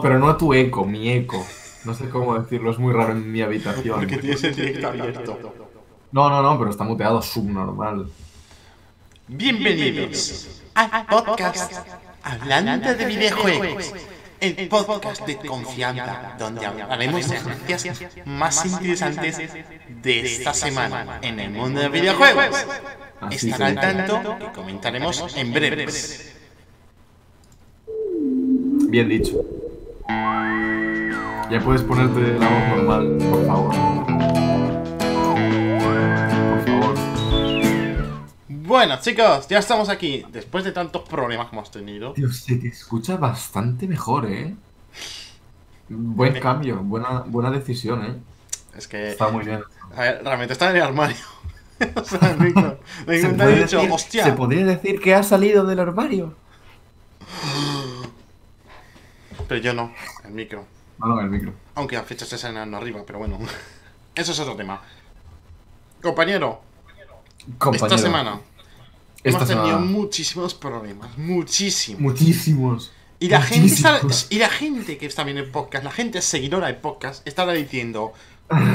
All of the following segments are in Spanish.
No, pero no tu eco, mi eco. No sé cómo decirlo, es muy raro en mi habitación. Porque tienes el directo abierto. No, no, no, pero está muteado subnormal. Bienvenidos al podcast Hablando de videojuegos. El podcast de confianza donde hablaremos de las noticias más interesantes de esta semana en el mundo de videojuegos. Estará al tanto que comentaremos en breves. Bien dicho. Ya puedes ponerte la voz normal, por favor. Por favor. Bueno, chicos, ya estamos aquí. Después de tantos problemas que hemos tenido. Tío, se te escucha bastante mejor, ¿eh? Buen cambio, buena, buena decisión, ¿eh? Es que, Está muy bien. a ver, realmente está en el armario. o sea. El Se micro te ha puede dicho, decir- hostia. Se podría decir que ha salido del armario. Pero yo no, el micro. No, no, el micro. Aunque las fechas se salen arriba, pero bueno. Eso es otro tema. Compañero, Compañero, esta semana esta hemos tenido semana- muchísimos problemas. Muchísimos. Muchísimos. Y la, gente está- y la gente que está viendo el podcast, la gente seguidora del podcast, estará diciendo: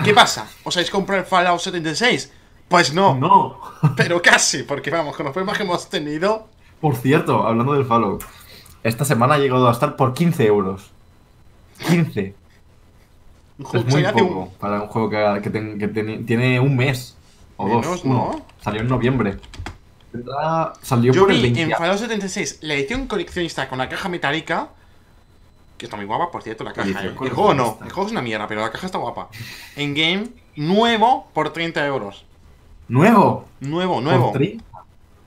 ¿Qué pasa? ¿Os habéis comprado el Fallout 76? Pues no, No. pero casi, porque vamos, con los problemas que hemos tenido. Por cierto, hablando del Fallout, esta semana ha llegado a estar por 15 euros. 15. un juego Es muy hace un- poco para un juego que, que ten- que ten- tiene un mes o Menos, dos. ¿no? uno. Salió en noviembre. Salió Yo por el vi 20. en Fallout 76 la edición coleccionista con la caja metálica. Que está muy guapa, por cierto, la caja. Eh. El juego no, el juego es una mierda, pero la caja está guapa. En game, nuevo por 30 euros. ¡Nuevo! Nuevo, ¿Por nuevo. 30?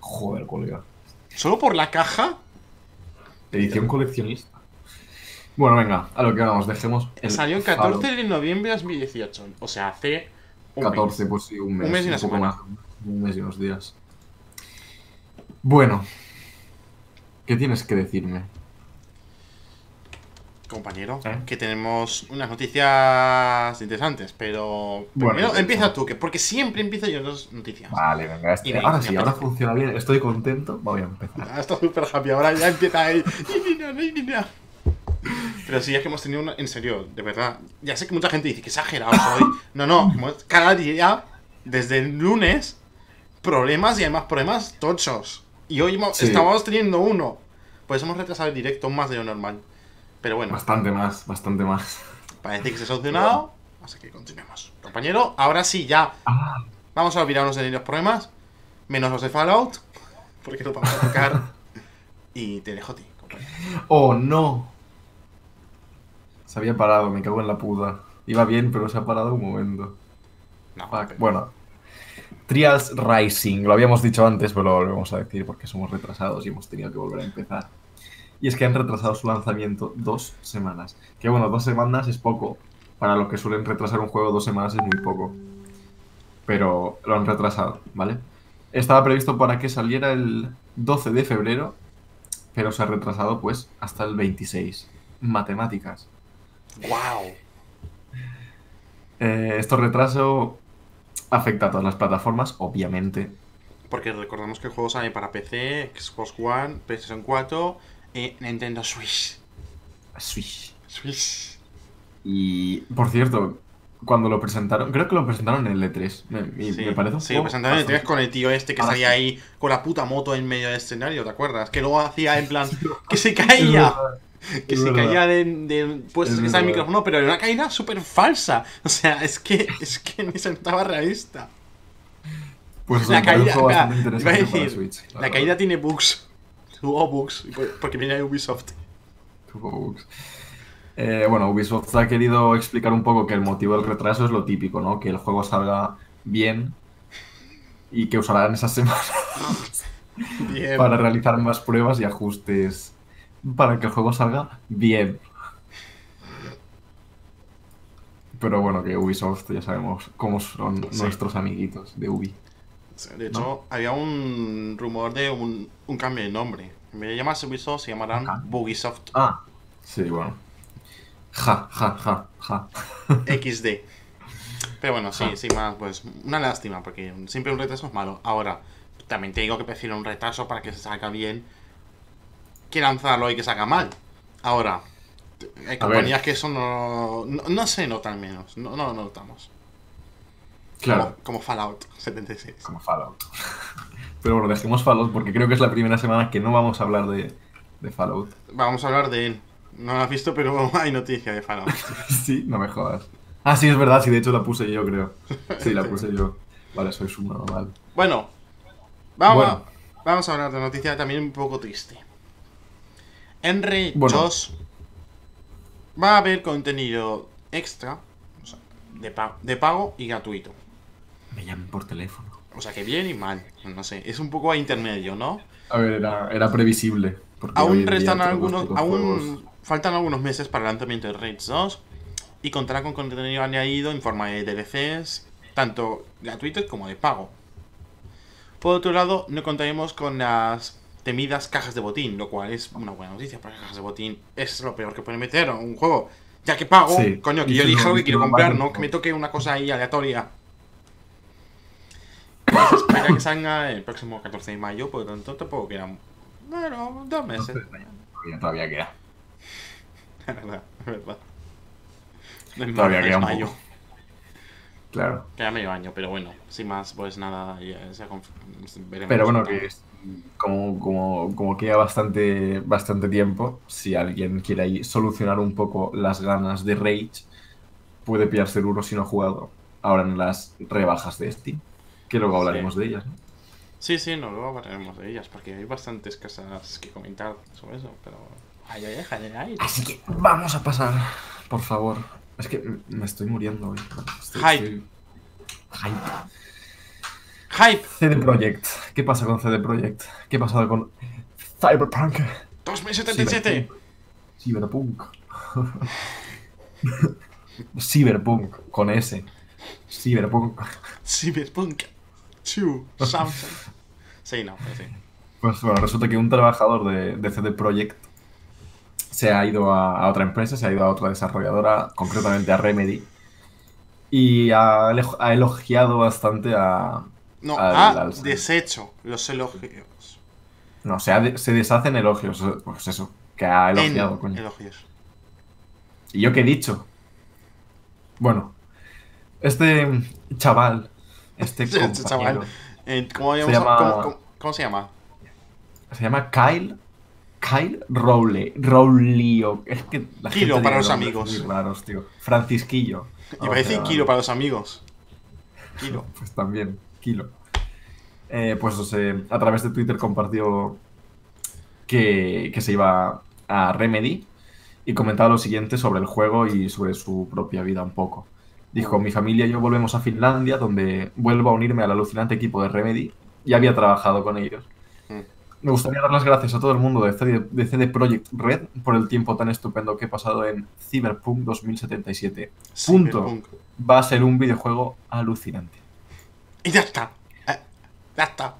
Joder, colega. Solo por la caja. Edición coleccionista. Bueno, venga, a lo que vamos, dejemos. el Salió el 14 Fallout. de noviembre de 2018. O sea, hace. un 14, pues sí, un mes. Un mes y una poco semana. más. Un mes y unos días. Bueno. ¿Qué tienes que decirme? Compañero, ¿Eh? que tenemos unas noticias interesantes, pero. Bueno, Primero empieza tú, que porque siempre empiezo yo las noticias. Vale, venga, este- ahora sí, ahora funciona bien, estoy contento, voy a empezar. Ah, está súper happy, ahora ya empieza ahí. Pero sí, es que hemos tenido una. En serio, de verdad. Ya sé que mucha gente dice que exagerado soy. No, no, hemos- cada día, desde el lunes, problemas y además problemas tochos. Y hoy Sí. estábamos teniendo uno. Pues hemos retrasado el directo más de lo normal. Pero bueno, Bastante más, bastante más. parece que se ha solucionado. Así que continuemos. Compañero, ahora sí, ya. Ah, Vamos a olvidarnos de los problemas. Menos los de Fallout. Porque lo vamos a tocar. y te dejo a ti, compañero. ¡Oh, no! Se había parado, me cago en la puta. Iba bien, pero se ha parado un momento. No, pero- Bueno. Trials Rising, lo habíamos dicho antes, pero lo volvemos a decir porque somos retrasados y hemos tenido que volver a empezar. Y es que han retrasado su lanzamiento dos semanas. Que bueno, dos semanas es poco. Para lo que suelen retrasar un juego, dos semanas es muy poco. Pero lo han retrasado, ¿vale? Estaba previsto para que saliera el 12 de febrero, pero se ha retrasado pues hasta el 26. Matemáticas. ¡Wow! Eh, esto retraso afecta a todas las plataformas, obviamente. Porque recordamos que el juego sale para PC, Xbox One, PlayStation 4 y Nintendo Switch. Switch. Switch. Y, por cierto, cuando lo presentaron, creo que lo presentaron en el E3. Me, me- Sí, me parece un sí, juego presentaron el bastante- 3 con el tío este que Ahora salía sí. ahí con la puta moto en medio del escenario, ¿te acuerdas? Que luego hacía en plan que se caía. Que es se verdad. caía de, de pues Es que está el micrófono, pero era una caída súper falsa. O sea, es que es que ni se notaba realista. Pues La caída, bastante iba a decir, la caída tiene bugs. Tuvo bugs, porque viene Ubisoft. Tuvo bugs. Eh, bueno, Ubisoft ha querido explicar un poco que el motivo del retraso es lo típico, ¿no? Que el juego salga bien y que usarán esas semanas Bien. para realizar más pruebas y ajustes para que el juego salga bien. Pero bueno, que Ubisoft ya sabemos cómo son Sí. nuestros amiguitos de Ubi. De hecho, había un rumor de un, un cambio de nombre. En vez de llamarse Ubisoft, se llamarán ¿Un cambio? Bugisoft Ah, sí, bueno. Ja, ja, ja, ja. XD. Pero bueno, sí, Ja. sin más, pues una lástima, porque siempre un retraso es malo. Ahora, también te digo que prefiero un retraso para que se salga bien que lanzarlo y que salga mal. Ahora, hay compañías que eso no, no, no se nota al menos, no, no lo notamos. Claro. Como, como Fallout 76. Como Fallout. Pero bueno, dejemos Fallout porque creo que es la primera semana que no vamos a hablar de, de Fallout. Vamos a hablar de él. No lo has visto, pero hay noticia de Fallout. sí, no me jodas. Ah, sí, es verdad, sí, de hecho la puse yo, creo. Sí, la puse yo. Vale, soy su normal. Bueno, vamos, Bueno. A, vamos a hablar de noticia también un poco triste. En Bueno. 2 va a haber contenido extra o sea, de, pa- de pago y gratuito. Me llaman por teléfono. O sea que bien y mal. No sé, es un poco a intermedio, ¿no? A ver, era, era previsible. Aún restan algunos. Aún juegos- faltan algunos meses para el lanzamiento de Rage 2. Y contará con contenido añadido en forma de DLCs, tanto gratuitos como de pago. Por otro lado, no contaremos con las temidas cajas de botín, lo cual es una buena noticia, porque las cajas de botín es lo peor que pueden meter a un juego. Ya que pago, Sí. coño, que yo no- lo que quiero comprar, no. que me toque una cosa ahí aleatoria. Se espera que salga el próximo 14 de mayo, por lo tanto tampoco quedan. Bueno, dos meses. Todavía, todavía queda. Es verdad, es verdad. No Todavía queda un mayo. poco. Claro. Queda medio año, pero bueno, sin más, pues nada, ya veremos. Pero bueno, que es- como, como, como queda bastante, bastante tiempo, si alguien quiere ahí solucionar un poco las ganas de Rage, puede pillarse el uno si no ha jugado ahora en las rebajas de Steam. Que luego hablaremos de ellas. ¿no? Sí, sí, no, luego hablaremos de ellas, porque hay bastantes cosas que comentar sobre eso, pero... Ay, ay, ay, ay, ay. Así que vamos a pasar, por favor. Es que me estoy muriendo hoy. Estoy- Hype. estoy- Hype. ¡Hype! CD Projekt. ¿Qué pasa con CD Projekt? ¿Qué ha pasado con Cyberpunk? 2077. Cyberpunk. Cyberpunk, con S. Cyberpunk. Cyberpunk 2 Samsung. Sí, no, pero sí. Pues bueno, resulta que un trabajador de, de CD Projekt se ha ido a, a otra empresa, se ha ido a otra desarrolladora, concretamente a Remedy, y ha, elo- ha elogiado bastante a... No, Al- ha al- deshecho los elogios. No, se, ha de- se deshacen elogios, pues eso, que ha elogiado, en coño. elogios. ¿Y yo qué he dicho? Bueno, este chaval, este chaval. Eh, ¿cómo, Se llama- cómo- cómo- cómo se llama? se llama Kyle. Kyle Rowley. Rowley. Es que la Kilo gente para los amigos. muy raros, tío. Francisquillo. Iba a decir kilo para los amigos. Kilo. Pues también, Kilo. Eh, pues o sea, a través de Twitter compartió que, que se iba a Remedy y comentaba lo siguiente sobre el juego y sobre su propia vida un poco. Dijo, mi familia y yo volvemos a Finlandia, donde vuelvo a unirme al alucinante equipo de Remedy. Ya había trabajado con ellos. Me gustaría dar las gracias a todo el mundo de CD, de CD Projekt Red por el tiempo tan estupendo que he pasado en Cyberpunk 2077. Punto. Cyberpunk. Va a ser un videojuego alucinante. Y ya está. Eh, ya está.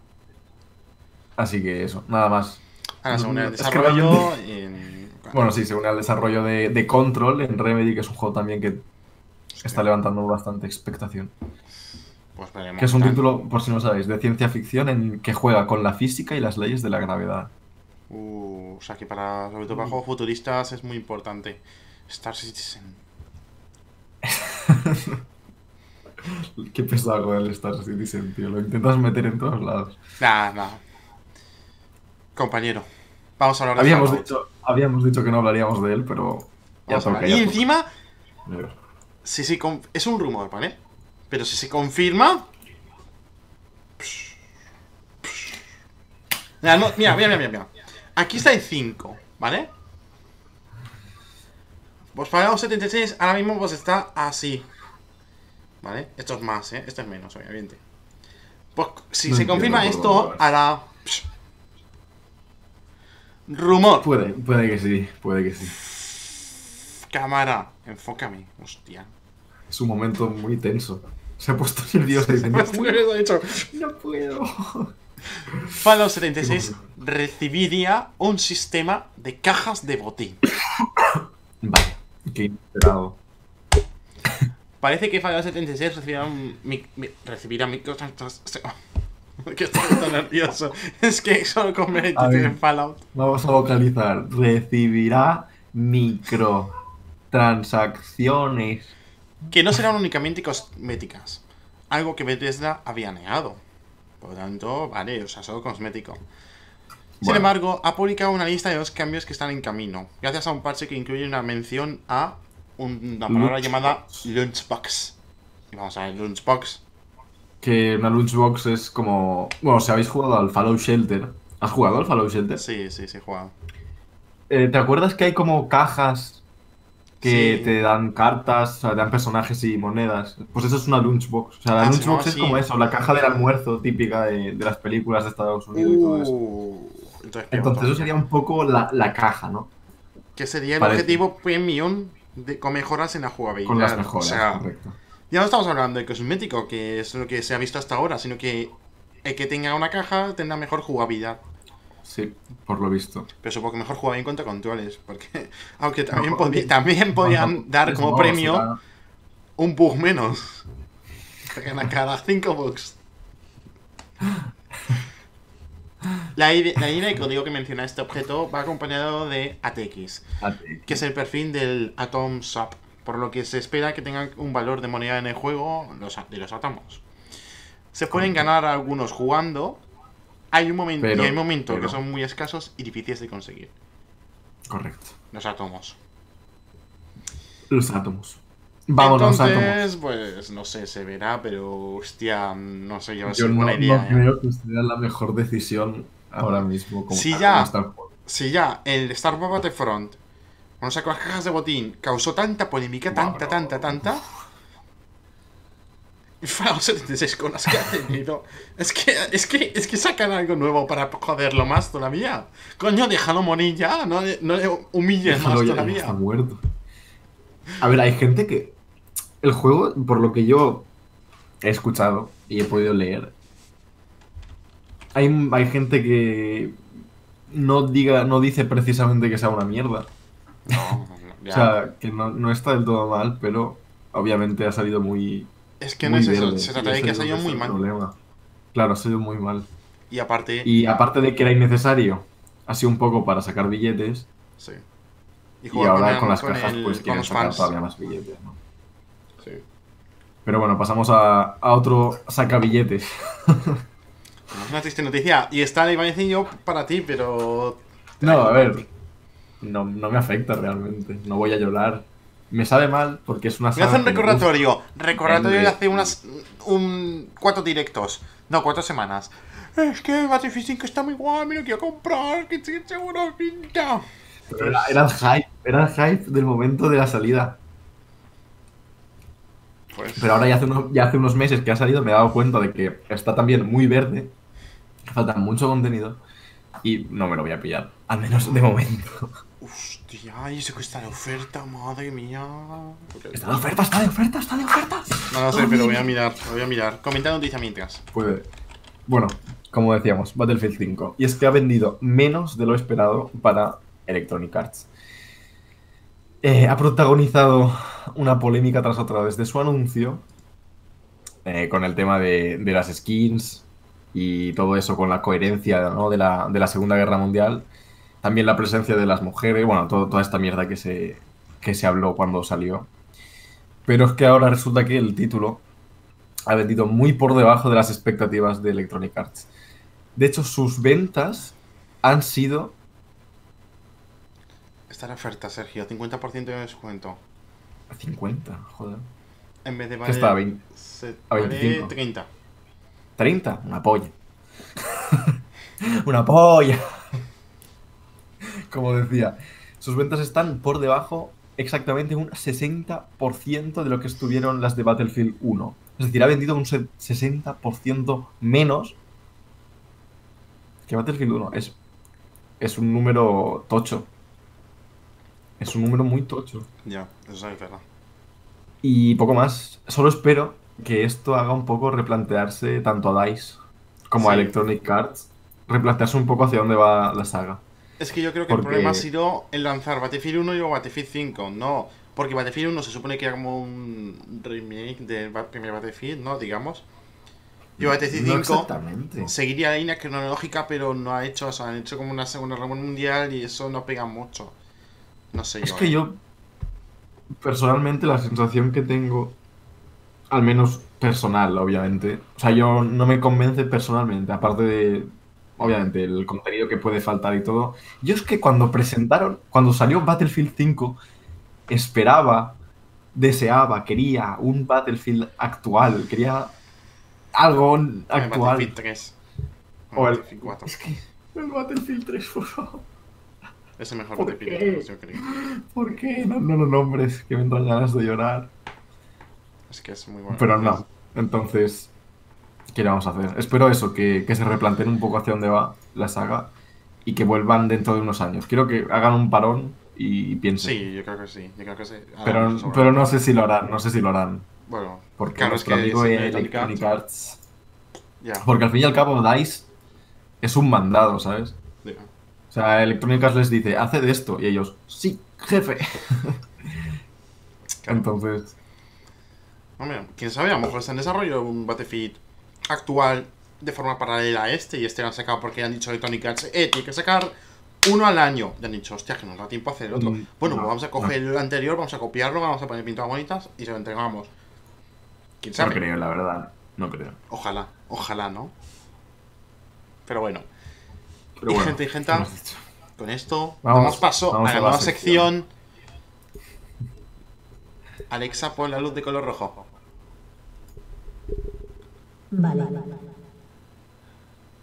Así que eso, nada más. Ahora el Es que desarrollo. Bueno, sí, según el desarrollo de, de Control en Remedy, que es un juego también que está levantando bastante expectación. Pues veremos. Que es un título, por si no sabéis, de ciencia ficción en que juega con la física y las leyes de la gravedad. Uh, o sea que para, sobre todo para juegos futuristas es muy importante. Star Citizen. Qué pesado con el Star Citizen, tío. Lo intentas meter en todos lados. Nada, nada. Compañero. Vamos a hablar de Habíamos dicho, habíamos dicho que no hablaríamos de él, pero ya Y encima. Si se es un rumor, ¿vale? Pero si se confirma. Mira, no- mira, mira, mira, mira. Aquí está el 5, ¿vale? Pues Fallout 76 ahora mismo pues está así. ¿Vale? Esto es más, ¿eh? Esto es menos, obviamente. Pues si No se confirma esto, hará... Rumor. Puede, puede que sí, puede que sí. Cámara, enfócame. Hostia. Es un momento muy tenso. Se ha puesto nervioso y no, hecho. puedo. Fallout 76 recibiría un sistema de cajas de botín. Vaya, qué inesperado. Parece que Fallout 76 recibirá un. mi- mi- recibirá microtransacciones. Que estoy tan nervioso. Es que solo con ver. en Fallout. Vamos a vocalizar. Recibirá microtransacciones. Que no serán únicamente cosméticas. Algo que Bethesda había negado. Por lo tanto, vale, o sea, solo cosmético. Sin Bueno. embargo, ha publicado una lista de dos cambios que están en camino. Gracias a un parche que incluye una mención a un- una palabra llamada Lunchbox. Y vamos a ver, Lunchbox. Que una lunchbox es como. Bueno, si habéis jugado al Fallout Shelter. ¿Has jugado al Fallout Shelter? Sí, sí, sí, he jugado. Eh, ¿Te acuerdas que hay como cajas que Sí. te dan cartas, o sea, te dan personajes y monedas? Pues eso es una lunchbox. O sea, la Ah, lunchbox es como eso, la caja del almuerzo típica de, de las películas de Estados Unidos y todo eso. Uh, entonces, eso sería un poco la, la caja, ¿no? Que sería el Parece. objetivo premium de, con mejoras en la jugabilidad. Con las mejoras, O sea, correcto. ya no estamos hablando de cosmético, que es lo que se ha visto hasta ahora, sino que el que tenga una caja tendrá mejor jugabilidad. Sí, por lo visto. Pero supongo que mejor jugabilidad en cuanto a controles, porque aunque también, No, podri- también podían dar como No, premio será- un bug menos. Cada 5 bugs. La la de código que menciona este objeto va acompañado de ATX, que es el perfil del Atom Swap, por lo que se espera que tengan un valor de moneda en el juego los, de los átomos. Se pueden ganar algunos jugando. Hay un momento Pero- y hay momentos pero- que son muy escasos y difíciles de conseguir. Correcto. Los átomos. Los átomos. Vamos, los átomos. Entonces, pues no sé, se verá, pero hostia, no sé, yo, Yo es no, buena no idea. ¿eh? creo que sea la mejor decisión ahora mismo. Como tal, ya. Si ya el Star Wars Battlefront, cuando sacó las cajas de botín, causó tanta polémica, tanta, tanta, tanta. Fallout 76 con las que ha tenido. Es que, es que, es que sacan algo nuevo para joderlo más todavía. Coño, déjalo morir ya, no, le- no le humilles más Déjalo ya todavía. está muerto. A ver, hay gente que. El juego, por lo que yo he escuchado y he podido leer, hay, hay gente que no diga, no dice precisamente que sea una mierda. No. O sea, que no, no está del todo mal, pero obviamente ha salido muy. Es que no es eso, verde, se trata de que ha salido muy está el mal. problema. Claro, ha salido muy mal. Y aparte, Y aparte de que era innecesario, ha sido un poco para sacar billetes. sí. Y, ahora el- con las cajas, el- pues quieren sacar fans. todavía más billetes, ¿no? Sí. Pero bueno, pasamos a, a otro sacabilletes. Es una triste noticia. Y a decir yo para ti, pero. No, a ver. No, no me afecta realmente. No voy a llorar. Me sabe mal porque es una saga un me gusta. recordatorio. Recordatorio de hace unas. Un, cuatro directos. No, cuatro semanas. Es que Battlefield 5 está muy guay, me lo quiero comprar. Que sí, seguro pinta. Pero Era, era el hype. Era el hype del momento de la salida. Pues. Pero ahora ya hace, unos, ya hace unos meses que ha salido me he dado cuenta de que está también muy verde. Falta mucho contenido. Y no me lo voy a pillar. Al menos de momento. Hostia, y eso que está de oferta, madre mía. Está de oferta, está de oferta, está de oferta. No lo sé, pero voy a mirar, lo voy a mirar. Comenta noticia mientras. Puede. Bueno, como decíamos, Battlefield 5. Y es que ha vendido menos de lo esperado para Electronic Arts. Eh, ha protagonizado una polémica tras otra desde su anuncio. eh, con el tema de, de las skins y todo eso, con la coherencia ¿no? de, la, de la Segunda Guerra Mundial. También la presencia de las mujeres, bueno, todo- toda esta mierda que se, que se habló cuando salió. Pero es que ahora resulta que el título ha vendido muy por debajo de las expectativas de Electronic Arts. De hecho, sus ventas han sido... Está de oferta, Sergio. 50% de descuento. 50, joder. En vez de ¿Qué vale. está? ¿A 20? se- a vale 25. 30. 30, una polla. una polla. Como decía, sus ventas están por debajo exactamente un 60% de lo que estuvieron las de Battlefield 1. Es decir, ha vendido un se- 60% menos que Battlefield 1. Es, es un número tocho. Es un número muy tocho. Ya, eso es verdad. Y poco más. Solo espero que esto haga un poco replantearse tanto a DICE como a. Electronic Arts. Replantearse un poco hacia dónde va la saga. Es que yo creo que Porque- el problema ha sido el lanzar Battlefield 1 y luego Battlefield 5. No, porque Battlefield 1 se supone que era como un remake del primer Battlefield, ¿no? Digamos. Y Battlefield No 5 exactamente. seguiría la línea cronológica, pero no ha hecho, o sea, han hecho como una segunda guerra mundial y eso no pega mucho. No sé Es yo. que eh. yo, personalmente, la sensación que tengo, al menos personal, obviamente, o sea, yo no me convence personalmente, aparte de, obviamente, el contenido que puede faltar y todo. Yo es que cuando presentaron, cuando salió Battlefield 5, esperaba, deseaba, quería un Battlefield actual, quería algo actual. Battlefield 3. O el- Battlefield 4. Es que el Battlefield 3, por favor. Es el mejor ¿Por Battlefield qué? de todos, yo creo. ¿Por qué? No, no lo nombres, que me entran ganas de llorar. Es que es muy bueno. Pero no. Entonces, ¿qué le vamos a hacer? Espero eso, que, que se replanteen un poco hacia dónde va la saga y que vuelvan dentro de unos años. Quiero que hagan un parón y piensen. Sí, yo creo que sí. Yo creo que sí. Ah, pero, pero no sé si lo harán, no sé si lo harán. Bueno, Porque claro, es nuestro que amigo Electronic Arts, Porque al fin y al cabo, DICE es un mandado, ¿sabes? O sea, Electronic Arts les dice, hace de esto. Y ellos, sí, jefe. Entonces, Hombre, quién sabe, a lo mejor está en desarrollo un Battlefield actual de forma paralela a este y este lo han sacado porque han dicho Electronic Arts, eh, tiene que sacar uno al año. Y han dicho, hostia, que nos da tiempo a hacer el otro. Mm, bueno, no, pues vamos a coger el anterior, vamos a copiarlo, vamos a poner pinturas bonitas y se lo entregamos. ¿Quién no sabe? creo, la verdad. No creo. Ojalá, ojalá, ¿no? Pero bueno, Pero Y bueno, gente y gente. con esto Vamos- damos paso vamos a la a la nueva sección. sección. Alexa, pon la luz de color rojo. Vale.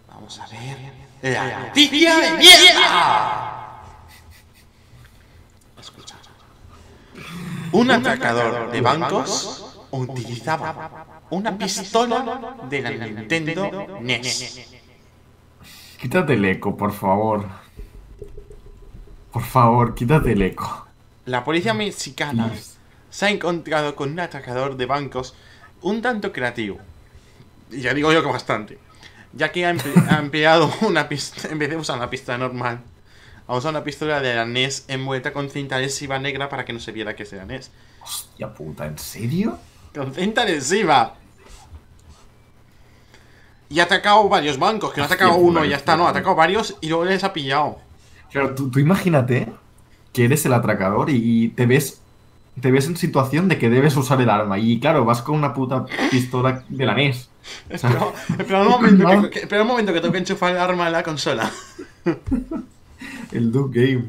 Vamos a ver. La noticia de mierda. Escucha. Un atracador de bancos utilizaba una pistola de la Nintendo NES. Quítate el eco, por favor. Por favor, quítate el eco. La policía mexicana se ha encontrado con un atracador de bancos un tanto creativo. Y ya digo yo que bastante. Ya que ha, emple- ha empleado una pistola, en vez de usar una pistola normal, ha usado una pistola de la NES envuelta con cinta adhesiva negra para que no se viera que es de la NES. Hostia puta, ¿en serio? Con cinta adhesiva. Y ha atacado varios bancos, que no ha atacado Hostia, uno y ya está, no, ha atacado varios y luego les ha pillado. Claro, tú, tú imagínate que eres el atracador y, y te ves te ves en situación de que debes usar el arma. Y claro, vas con una puta pistola de la NES. Espera, espera un momento, No. que, espera un momento que tengo que enchufar el arma en la consola. El Duke Game.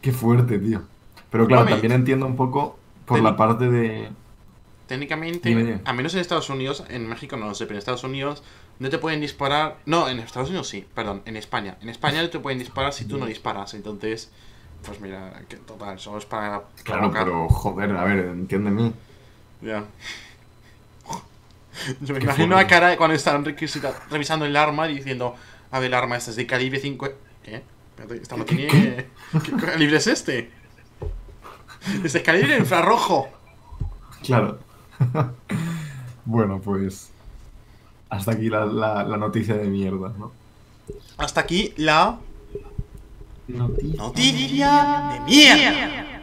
Qué fuerte, tío. Pero claro, también entiendo un poco por la parte de. Técnicamente, a menos en Estados Unidos, en México no lo sé, pero en Estados Unidos no te pueden disparar. No, en Estados Unidos sí, perdón, en España. En España no te pueden disparar si tú no disparas, entonces, pues mira, que total, solo es para Claro, provocar. pero joder, a ver, entiéndeme. Ya. Yo me imagino la cara de cuando están revisando el arma y diciendo, a ver, el arma esta es de calibre 5. ¿Qué? Espérate, esta no ¿Qué- tiene. ¿Qué calibre es este? Es de calibre infrarrojo. Claro. bueno, pues. Hasta aquí la, la- la noticia de mierda, ¿no? Hasta aquí la Noticia. noticia de mierda.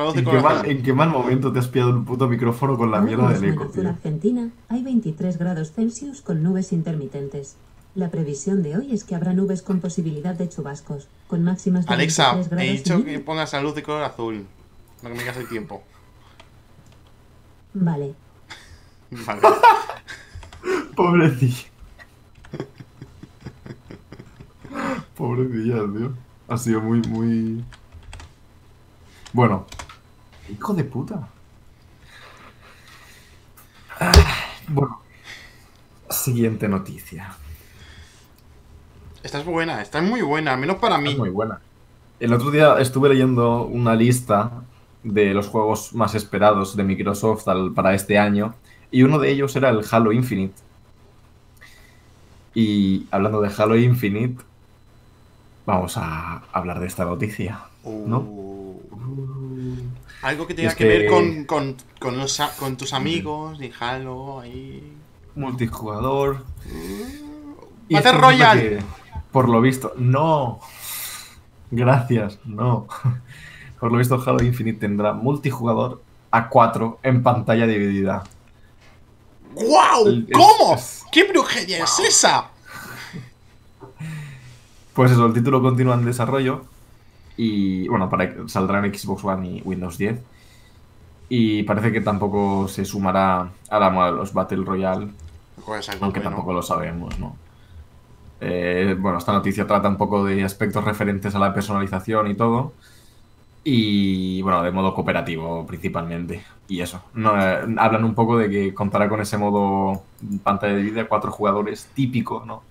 La voz de ¿En qué, mal, corazón. en qué mal momento te has pillado un puto micrófono con la mierda del eco, en tío? Argentina, hay 23 grados Celsius con nubes intermitentes. La previsión de hoy es que habrá nubes con posibilidad de chubascos, con máximas de Alexa, 23 he grados dicho que pongas la luz de color azul. No que me digas el tiempo. Vale. Vale. Pobrecilla. Pobrecilla, tío. Ha sido muy, muy. Bueno. Hijo de puta. Ah, Bueno. Siguiente noticia. Esta es buena, esta es muy buena, menos para mí. Es muy buena. El otro día estuve leyendo una lista de los juegos más esperados de Microsoft al- para este año y uno de ellos era el Halo Infinite. Y hablando de Halo Infinite, vamos a hablar de esta noticia. ¿no? Uh, Algo que tenga que, ver que- con, con, con, los con tus amigos, de Halo, ahí. Multijugador. Y Battle Royale. por lo visto, no. Gracias, no. Por lo visto, Halo Infinite tendrá multijugador a 4 en pantalla dividida. ¡Guau! Es- ¿Cómo? es- ¿Qué brujería es esa? Pues eso, el título continúa en desarrollo. Y bueno, para, saldrá en Xbox One y Windows 10. Y parece que tampoco se sumará a la moda de los Battle Royale, Pues aunque tampoco lo sabemos, ¿no? Eh, bueno, esta noticia trata un poco de aspectos referentes a la personalización y todo. Y bueno, de modo cooperativo principalmente. Y eso. No, eh, hablan un poco de que contará con ese modo pantalla de vida, cuatro jugadores típico, ¿no?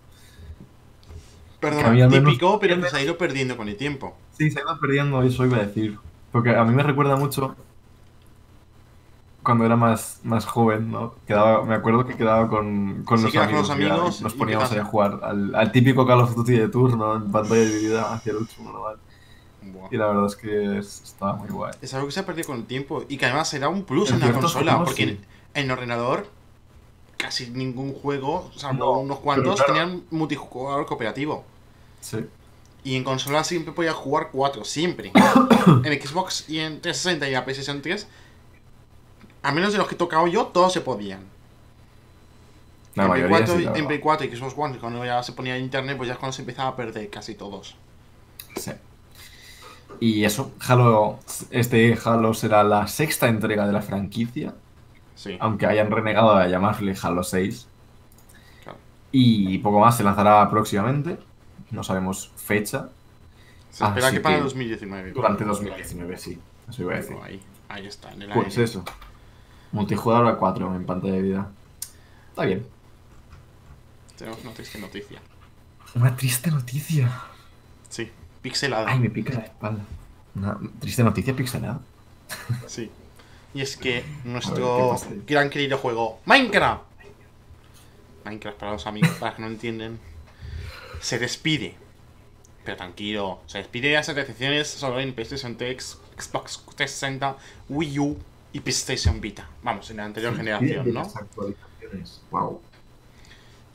Perdón, típico, pero que se ha ido perdiendo con el tiempo. Sí, se ha ido perdiendo, eso iba a decir. Porque a mí me recuerda mucho cuando era más, más joven, ¿no? Quedaba, me acuerdo que quedaba con, con Sí, los quedabas con amigos. los y era- amigos nos poníamos ahí a jugar al, al típico Call of Duty de turno en pantalla dividida hacia el último normal. Y la verdad es que es- estaba muy guay. Es algo que se ha perdido con el tiempo y que además será un plus En en la consola, juegos, porque sí. en, en el ordenador casi ningún juego, salvo No, unos cuantos, claro. tenían multijugador cooperativo. Sí. Y en consola siempre podía jugar cuatro, siempre. en Xbox y en 360 y la PlayStation 3, a menos de los que he tocado yo, todos se podían. La en, Play mayoría 4, sí, la en verdad. Play 4 y Xbox One, cuando ya se ponía internet, pues ya es cuando se empezaba a perder casi todos. Sí. Y eso, Halo, este Halo será la sexta entrega de la franquicia, Sí. aunque hayan renegado de llamarle Halo 6. Claro. Y poco más se lanzará próximamente, no sabemos fecha, Se espera así que para que 2019. durante 2019, sí, eso iba a decir. Ahí, ahí está, en el Pues aire. eso, multijugador a 4 en pantalla de vida. Está bien. Tenemos una triste noticia. Una triste noticia. Sí, pixelada. Ay, me pica la espalda. Una triste noticia pixelada. Sí. Y es que ver, nuestro gran querido juego, Minecraft. Minecraft para los amigos, para los que no entienden. Se despide. Pero tranquilo, se despide de las recepciones solo en PlayStation 3, Xbox 360, Wii U y PlayStation Vita. Vamos, en la anterior generación, ¿no? Wow.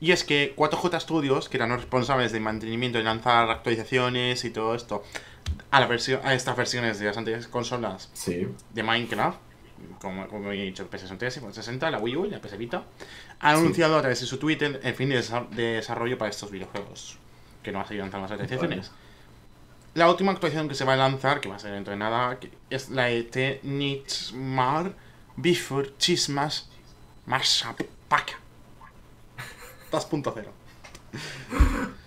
Y es que 4J Studios, que eran los responsables del mantenimiento y lanzar actualizaciones y todo esto a, la versión, a estas versiones de las anteriores consolas Sí. de Minecraft, como, como he dicho, el PS3, el 60, la Wii U y la PS Vita, han Sí. anunciado a través de su Twitter el fin de, desa- de desarrollo para estos videojuegos, que no va a seguir lanzando las actualizaciones. La última actualización que se va a lanzar, que va a ser dentro de nada, es la de Nightmare Before Christmas Mashup Pack 2.0.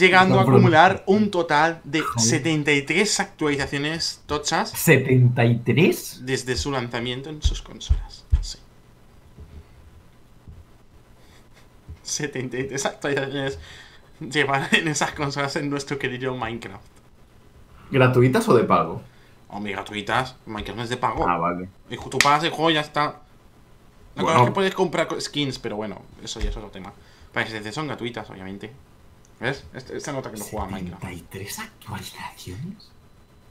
Llegando a acumular un total de Joder. 73 actualizaciones tochas ¿73? desde su lanzamiento en sus consolas. Sí. 73 actualizaciones llevan en esas consolas en nuestro querido Minecraft. ¿Gratuitas o de pago? Hombre, gratuitas. Minecraft no es de pago. Ah, vale. Y tú pagas el juego y ya está. La cosa Bueno. es que puedes comprar co- skins, pero bueno, eso ya es otro tema. Para que son gratuitas, obviamente. ¿Ves? Este- Esta nota que no juega Minecraft. ¿73 actualizaciones?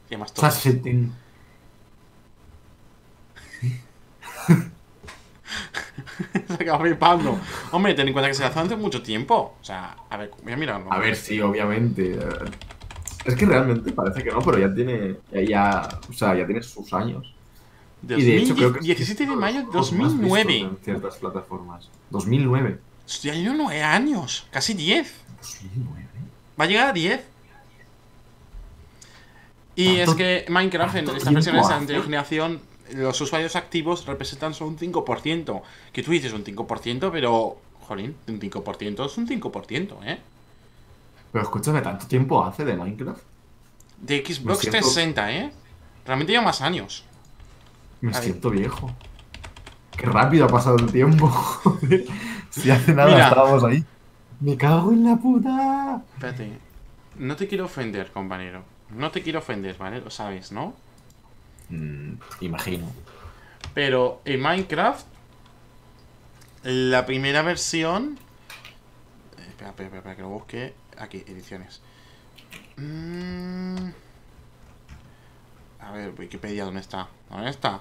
Y además O sea, todas. 70. Se acaba flipando. Hombre, ten en cuenta que se lanzó hace mucho tiempo. O sea, a ver, voy a mirarlo. A ver, sí, obviamente. Es que realmente parece que no, pero ya tiene. Ya, ya- o sea, ya tiene sus años. Y de hecho, creo que es 17 de mayo de los más vistos 2009. En ciertas plataformas. 2009. Hostia, yo 9 años. Casi 10. 2009. Va a llegar a 10. Y es que Minecraft en tanto esta versión de anterior generación, los usuarios activos representan solo un 5%. Que tú dices un 5%, pero. Jolín, un 5% es un 5%, ¿eh? Pero escúchame, ¿tanto tiempo hace de Minecraft? De Xbox siento- 360, ¿eh? Realmente lleva más años. Me A ver. siento viejo. Qué rápido ha pasado el tiempo, joder. Si hace nada Mira. estábamos ahí. Me cago en la puta. Espérate. No te quiero ofender, compañero. No te quiero ofender, ¿vale? Lo sabes, ¿no? Mm, imagino. Pero en Minecraft, la primera versión. eh, Espera, espera, espera, espera, que lo busque. Aquí, ediciones. Mm. A ver, Wikipedia, ¿dónde está? ¿Dónde está?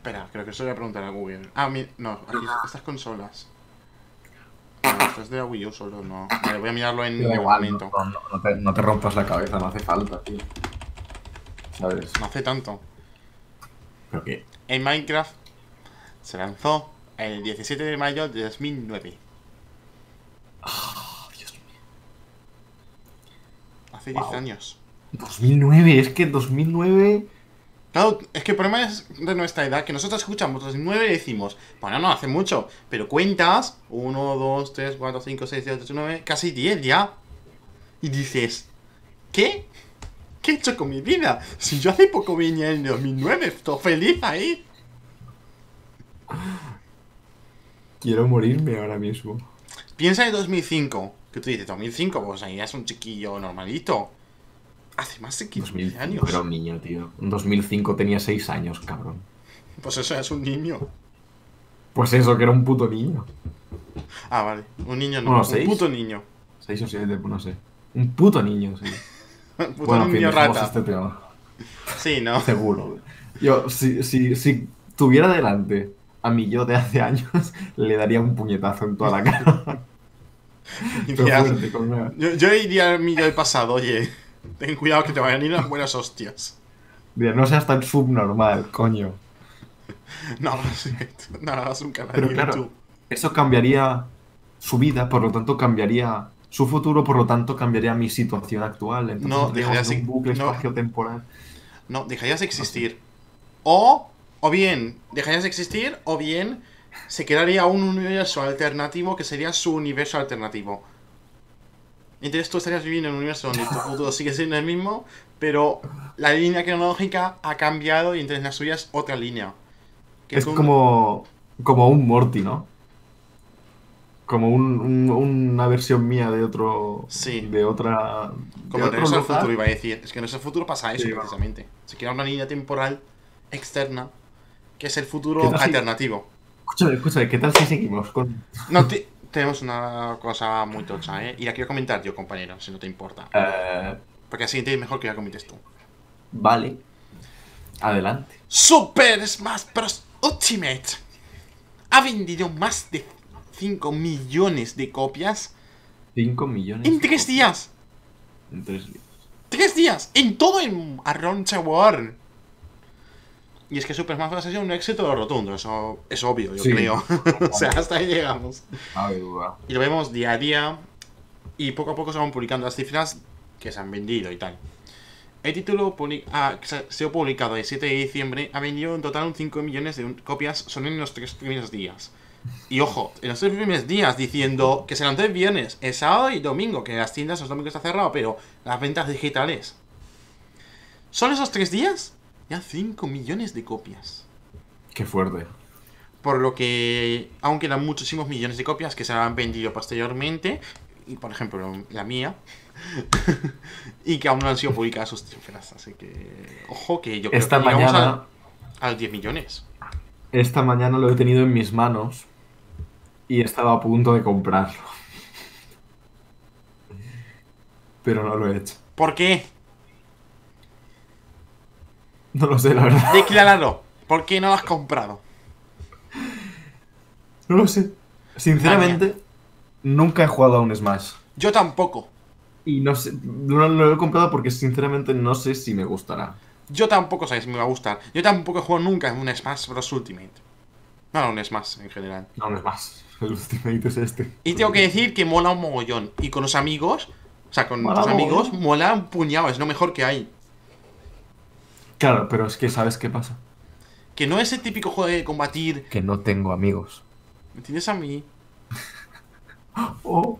Espera, creo que eso le voy a preguntar a Google. Ah, mi- no, aquí, estas consolas. No, esto es de la Wii U solo, no. Vale, voy a mirarlo en mi igual, momento. no, no- no te, no te rompas la cabeza, no hace falta, tío. ¿Sabes? No hace tanto. Pero que. En Minecraft se lanzó el 17 de mayo de 2009. Oh, Dios mío. Hace 10 Wow. años. 2009, es que 2009. Claro, es que el problema es de nuestra edad, que nosotros escuchamos 2009 y decimos, bueno, no hace mucho, pero cuentas 1, 2, 3, 4, 5, 6, 7, 8, 9, casi 10 ya. Y dices, ¿qué? ¿Qué he hecho con mi vida? Si yo hace poco venía en 2009, estoy feliz ahí. Quiero morirme ahora mismo. Piensa en 2005, que tú dices, 2005, pues ahí es un chiquillo normalito. Hace más de 15 2005 años. era un niño, tío. En 2005 tenía 6 años, cabrón. Pues eso es un niño. Pues eso, que era un puto niño. Ah, vale, un niño no, Bueno, un seis. puto niño. 6 o 7, no sé. Un puto niño, sí. Un puto bueno, niño rata. este tema. Sí, ¿no? Seguro. Yo, si, si, si tuviera delante a mi yo de hace años, le daría un puñetazo en toda la cara. Fuerte, con una- Yo, yo diría al mío del pasado, oye, ten cuidado que te vayan a ir las buenas hostias. Diría, no seas tan subnormal, coño. No, no hagas un canal Pero de claro, YouTube. eso cambiaría su vida, por lo tanto cambiaría su futuro, por lo tanto cambiaría mi situación actual. Entonces No, entraríamos dejaría en así- un bucle no. espacio-temporal. No, dejarías de existir. O, o bien, dejarías de existir, o bien se crearía un universo alternativo que sería su universo alternativo. Entonces tú estarías viviendo en un universo donde tu futuro sigue siendo el mismo, pero la línea cronológica ha cambiado y entonces la suya es otra línea. Que Es como, como un Morty, ¿no? Como un- un- una versión mía de otro. Sí. De otra. Como de Regreso al. Futuro iba a decir. Es que en al Futuro pasa eso, Sí, precisamente. Se crea una línea temporal externa que es el ¿Qué futuro tal si- alternativo. Escúchame, escúchame, ¿qué tal si seguimos con. No, te- tenemos una cosa muy tocha, ¿eh? Y la quiero comentar yo, compañero, si no te importa. Eh, Porque así es mejor que la comentes tú. vale. Adelante. Super Smash Bros. Ultimate ha vendido más de 5 millones de copias 5 millones. en de 3 copias. días. En 3 días. ¡Tres días! En todo el the World. Y es que Super Smash Bros. ha sido un éxito rotundo, eso es obvio, yo Sí. creo. o sea, hasta ahí llegamos. Y lo vemos día a día. Y poco a poco se van publicando las cifras que se han vendido y tal. El título ah, se ha sido publicado el 7 de diciembre ha vendido en total un 5 millones de copias solo en los tres primeros días. Y ojo, en los tres primeros días diciendo que se lanzó el viernes, el sábado y domingo, que las tiendas los domingos está cerrado, pero las ventas digitales. Solo esos tres días, ya 5 millones de copias. Qué fuerte. Por lo que aún quedan muchísimos millones de copias que se han vendido posteriormente, y por ejemplo la mía, y que aún no han sido publicadas sus cifras. Así que, ojo, que yo creo Esta que mañana. a, a los 10 millones. Esta mañana lo he tenido en mis manos. Y estaba a punto de comprarlo. Pero no lo he hecho. ¿Por qué? No lo sé, la verdad. Decláralo. ¿Por qué no lo has comprado? No lo sé. Sinceramente, nunca he jugado a un Smash. Yo tampoco. Y no sé. No lo he comprado porque sinceramente no sé si me gustará. Yo tampoco sabes si me va a gustar. Yo tampoco he jugado nunca en un Smash Bros. Ultimate. No, no, un Smash en general. No, un Smash. El Ultimate es este. Y tengo que decir que mola un mogollón. Y con los amigos, o sea, con Mola tus amigos, mola un puñado. Es lo mejor que hay. Claro, pero es que ¿sabes qué pasa? Que no es el típico juego de combatir. Que no tengo amigos. ¿Me tienes a mí? Oh.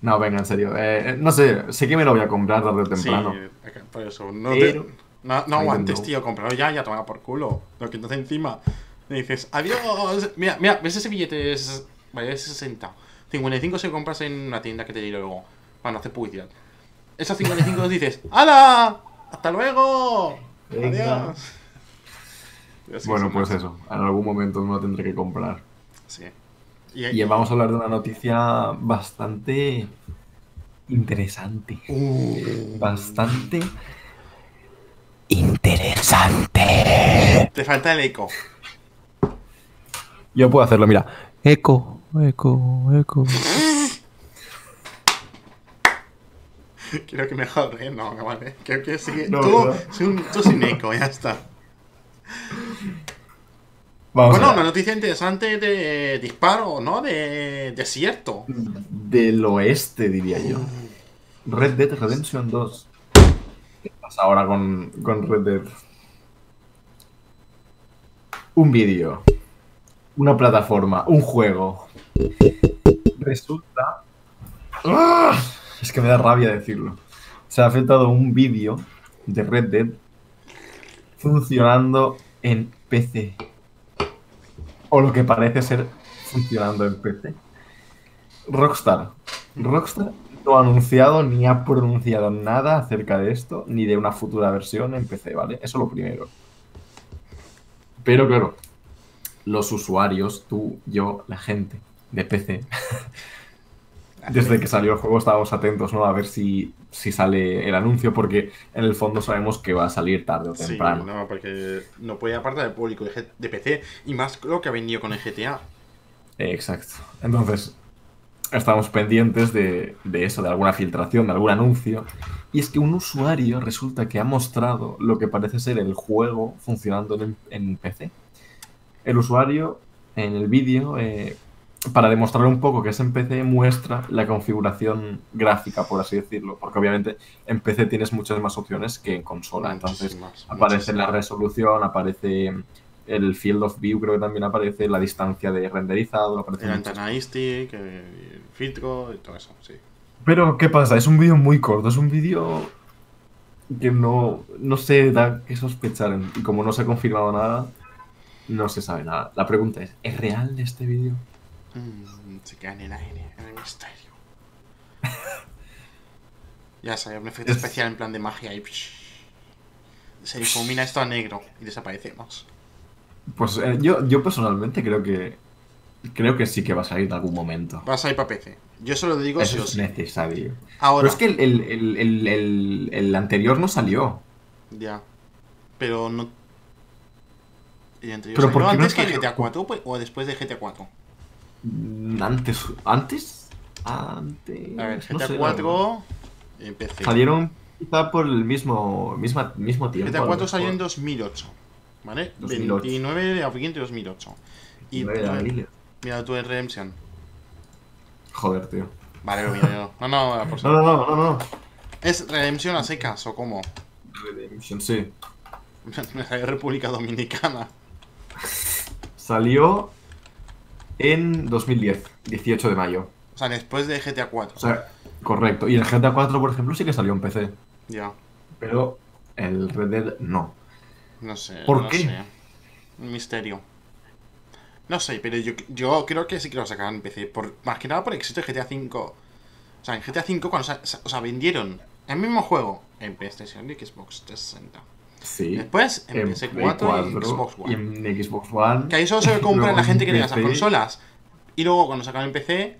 No, venga, en serio. Eh, eh, no sé, sé que me lo voy a comprar tarde o temprano. Sí, por eso. No, Pero- te- no, aguantes, tío. Comprarlo ya, ya toma por culo. Lo que entonces encima le dices, adiós. Mira, mira, ¿ves ese billete? Es, vale, es 60. 55 se compras en una tienda que te diré luego. Para no hacer publicidad. Esos 55 los dices, ¡Hala! ¡Hasta luego! Venga. ¡Adiós! Bueno, pues eso. En algún momento me lo tendré que comprar. Sí. Y, Y vamos a hablar de una noticia bastante interesante. Uh. Bastante interesante. Te falta el eco. Yo puedo hacerlo, mira. Eco, eco, eco. Creo que ¿eh? No, no vale. Creo que sigue. No, tú, ¿verdad? sin- tú sin eco, ya está. Vamos bueno, una noticia interesante de disparo, ¿no? De desierto. Del oeste, diría yo. Red Dead Redemption 2. ¿Qué pasa ahora con, con Red Dead? Un vídeo. Una plataforma. Un juego. Resulta... ¡Ah! Es que me da rabia decirlo. Se ha afectado un vídeo de Red Dead funcionando en PC. O lo que parece ser funcionando en PC. Rockstar. Rockstar no ha anunciado ni ha pronunciado nada acerca de esto, ni de una futura versión en PC, ¿vale? Eso lo primero. Pero claro, los usuarios, tú, yo, la gente de PC, desde que salió el juego estábamos atentos, ¿no? A ver si, si sale el anuncio, porque en el fondo sabemos que va a salir tarde o Sí, temprano. no, porque no puede apartar del público de, PC y más lo que ha vendido con el GTA. Exacto. Entonces, estamos pendientes de, de eso, de alguna filtración, de algún anuncio. Y es que un usuario resulta que ha mostrado lo que parece ser el juego funcionando en, en PC. El usuario, en el vídeo, eh, para demostrar un poco que es en PC, muestra la configuración gráfica, por así decirlo. Porque obviamente en PC tienes muchas más opciones que en consola. Entonces, Muchísimas, aparece la resolución, aparece el field of view, creo que también aparece la distancia de renderizado, aparece El anti-stick, el filtro y todo eso, sí. Pero, ¿qué pasa? Es un vídeo muy corto, es un vídeo que no, no se da que sospechar. Y como no se ha confirmado nada, no se sabe nada. La pregunta es, ¿es real este vídeo? Mm, se queda en el aire, en el misterio. ya sale un efecto Es- especial en plan de magia y psh, se difumina esto a negro y desaparecemos. Pues eh, yo, yo personalmente creo que creo que sí que va a salir en algún momento. Va a salir para PC. Yo se lo digo Eso es necesario. Ahora, Pero es que el, el- el- el- anterior no salió. ya. Pero no. ¿El anterior Pero ¿por salió qué no antes que salió? GTA 4 pues, o después de GTA 4? Mm, Antes. ¿Antes? Antes. A ver, no GTA sé, la 4 en PC. Salieron quizá por el mismo, misma, mismo tiempo. GTA a lo 4 salió en mejor. 2008. ¿Vale? 2008. 29 de abril de 2008. Y mira tú en Redemption. Joder, tío. Vale, lo miro yo. No, no, por No, no, no, no, no. ¿Es Redemption a secas o cómo? Redemption, sí. Me sale República Dominicana. Salió en 2010, 18 de mayo. O sea, después de GTA 4. O sea, correcto. Y el GTA 4, por ejemplo, sí que salió en PC. Ya. Pero el Red Dead no. No sé. ¿Por no qué? sé. Un misterio. No sé, pero yo, yo creo que sí que lo sacarán en PC. Por, más que nada por el éxito de GTA V. O sea, en GTA V cuando sa- sa- o sea, vendieron el mismo juego en PlayStation y Xbox 360. Sí. Después en, en PS4 Play y Xbox y One. en Xbox One. Que ahí solo se compra la gente en que tenga esas consolas. Y luego cuando sacaron en PC,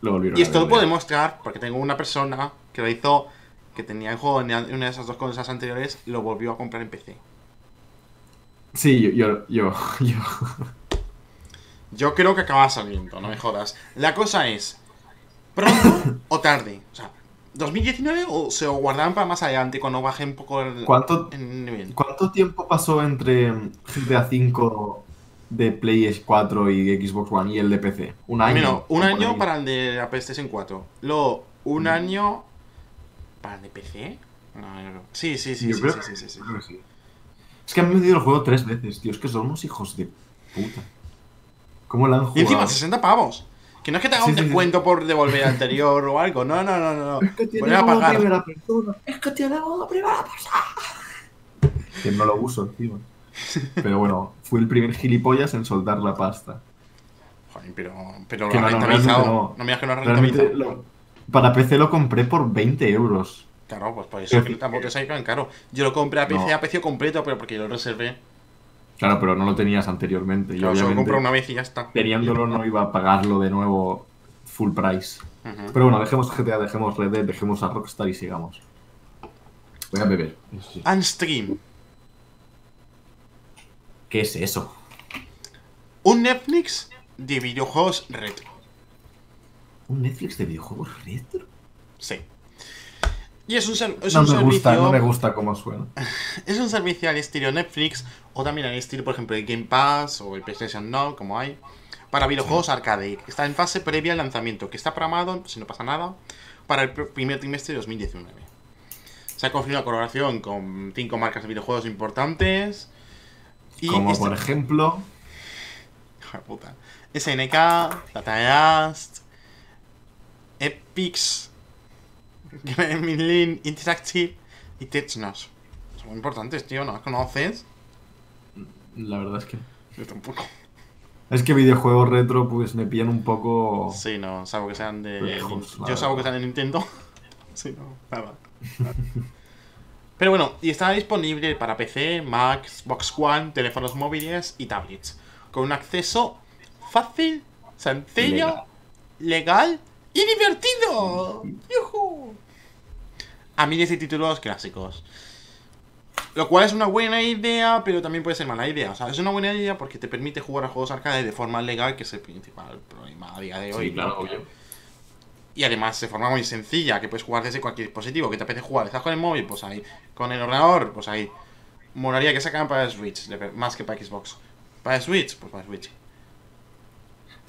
Lo volvieron Y esto lo puedo demostrar porque tengo una persona que lo hizo, que tenía el juego en una de esas dos cosas anteriores, lo volvió a comprar en PC. Sí, yo, yo, yo, yo. Yo creo que acaba saliendo, no me jodas. La cosa es, ¿pronto o tarde? O sea, ¿2019 o se lo guardarán para más adelante cuando baje un poco el, ¿Cuánto, el nivel? ¿Cuánto tiempo pasó entre GTA V de Play 4 y Xbox One y el de PC? ¿Un año? Un año para el de la PlayStation 4. Luego, un Mm. año para el de PC. No, yo creo- Sí, sí, sí, sí, creo sí, que- sí, sí, sí. creo que sí. Es que han vendido el juego tres veces, tío. Es que son unos hijos de puta. ¿Cómo la han jugado? Y encima 60 pavos. Que no es que te haga Sí, un sí, sí. descuento por devolver el anterior o algo. No, no, no, no. Es que tiene a pagar. primera persona. Es que tiene modo primera persona. Que no lo uso encima. Pero bueno, fue el primer gilipollas en soltar la pasta. Joder, pero, pero Que lo no, rentabilizado. No, no. me digas que no ha Realmente, rentabilizado. lo- para PC lo compré por 20 euros. Claro, pues por eso Es que tampoco te sale tan caro. Yo lo compré a PC No. a precio completo, pero porque yo lo reservé. Claro, pero no lo tenías anteriormente. Y Claro, solo obviamente, compré una vez y ya está. teniéndolo, no iba a pagarlo de nuevo full price. Pero bueno, dejemos GTA, dejemos Red Dead, dejemos a Rockstar y sigamos. Voy a beber. sí. Unstream. ¿Qué es eso? Un Netflix de videojuegos retro. ¿Un Netflix de videojuegos retro? Sí. Y es un, ser- es No un me servicio. gusta, no me gusta cómo suena. Es un servicio al estilo Netflix o también al estilo, por ejemplo, el Game Pass o el PlayStation Now, como hay, para videojuegos arcade. que Está en fase previa al lanzamiento, que está programado, si no pasa nada, para el pr- primer trimestre de 2019. Se ha confirmado colaboración con cinco marcas de videojuegos importantes. Y Como este- por ejemplo. Puta. SNK, Datayast, Epix, Gremlin Interactive y Technos. Son muy importantes, tío, ¿no las conoces? La verdad es que. Yo tampoco. Es que videojuegos retro, pues me pillan un poco. Sí, no, salvo que sean de. Lejos, Yo salvo que sean de Nintendo. sí, no, nada. Pero bueno, y está disponible para PC, Mac, Xbox One, teléfonos móviles y tablets. Con un acceso fácil, sencillo, legal, y divertido. ¡Yujú! A miles de títulos clásicos. Lo cual es una buena idea, pero también puede ser mala idea. O sea, es una buena idea porque te permite jugar a juegos arcade de forma legal, que es el principal problema a día de hoy. Sí, claro, obvio. Y además de forma muy sencilla, que puedes jugar desde cualquier dispositivo, que te apetece jugar. ¿Estás con el móvil? Pues ahí. Con el ordenador, pues ahí. Molaría que sacaran para Switch, más que para Xbox. Para Switch, pues para Switch.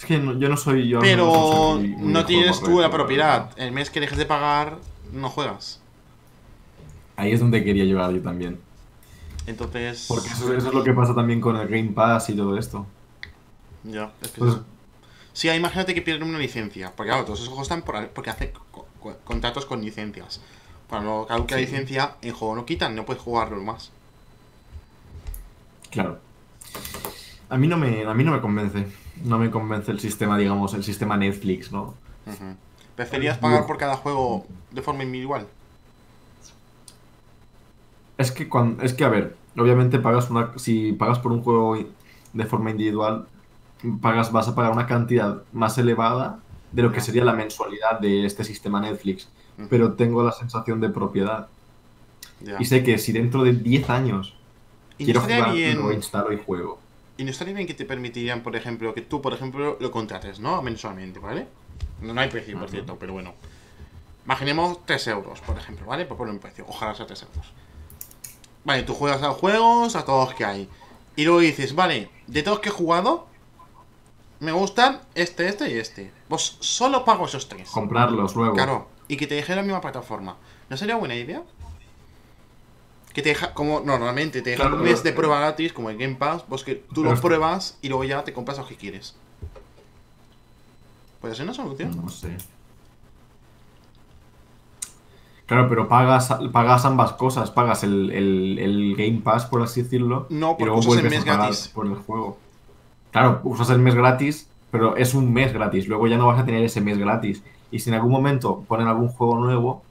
Es que no- yo no soy yo. Pero no, soy muy no tienes tú la propiedad. El mes que dejes de pagar, no juegas. Ahí es donde quería llegar yo también. Entonces. Porque eso, eso es lo que pasa también con el Game Pass y todo esto. Ya, es que Pues-. Sí, imagínate que pierden una licencia. Porque claro, todos esos juegos están por, porque hacen co- co- contratos con licencias. Para no caduque la Sí. licencia, el juego no quitan, no puedes jugarlo más. Claro. A mí no me, a mí no me convence. No me convence el sistema, digamos, el sistema Netflix, ¿no? ¿Preferías pagar por cada juego de forma individual? Es que cuando, es que a ver, obviamente pagas una, si pagas por un juego de forma individual, pagas, vas a pagar una cantidad más elevada de lo que sería la mensualidad de este sistema Netflix. Pero tengo la sensación de propiedad. Y sé que si dentro de 10 años quiero jugar, bien. lo instalo y juego. Y no estaría bien que te permitirían, por ejemplo, que tú, por ejemplo, lo contrates, ¿no? Mensualmente, ¿vale? No, no hay precio, por cierto, pero bueno. Imaginemos 3 euros, por ejemplo, ¿vale? Por poner un precio. Ojalá sea 3 euros. Vale, tú juegas a los juegos, a todos que hay. Y luego dices, vale, de todos que he jugado, me gustan este, este y este. Pues solo pago esos tres. Comprarlos luego. Claro, y que te deje la misma plataforma. ¿No sería buena idea? Que te deja, como normalmente te dejan Claro, un mes de prueba gratis, como el Game Pass, pues que tú lo pruebas y luego ya te compras lo que quieres. ¿Puede ser una solución? No sé. Claro, pero pagas, pagas ambas cosas. Pagas el, el- el Game Pass, por así decirlo. No, porque luego usas el mes gratis. por el juego. Claro, usas el mes gratis, pero es un mes gratis. Luego ya no vas a tener ese mes gratis. Y si en algún momento ponen algún juego nuevo,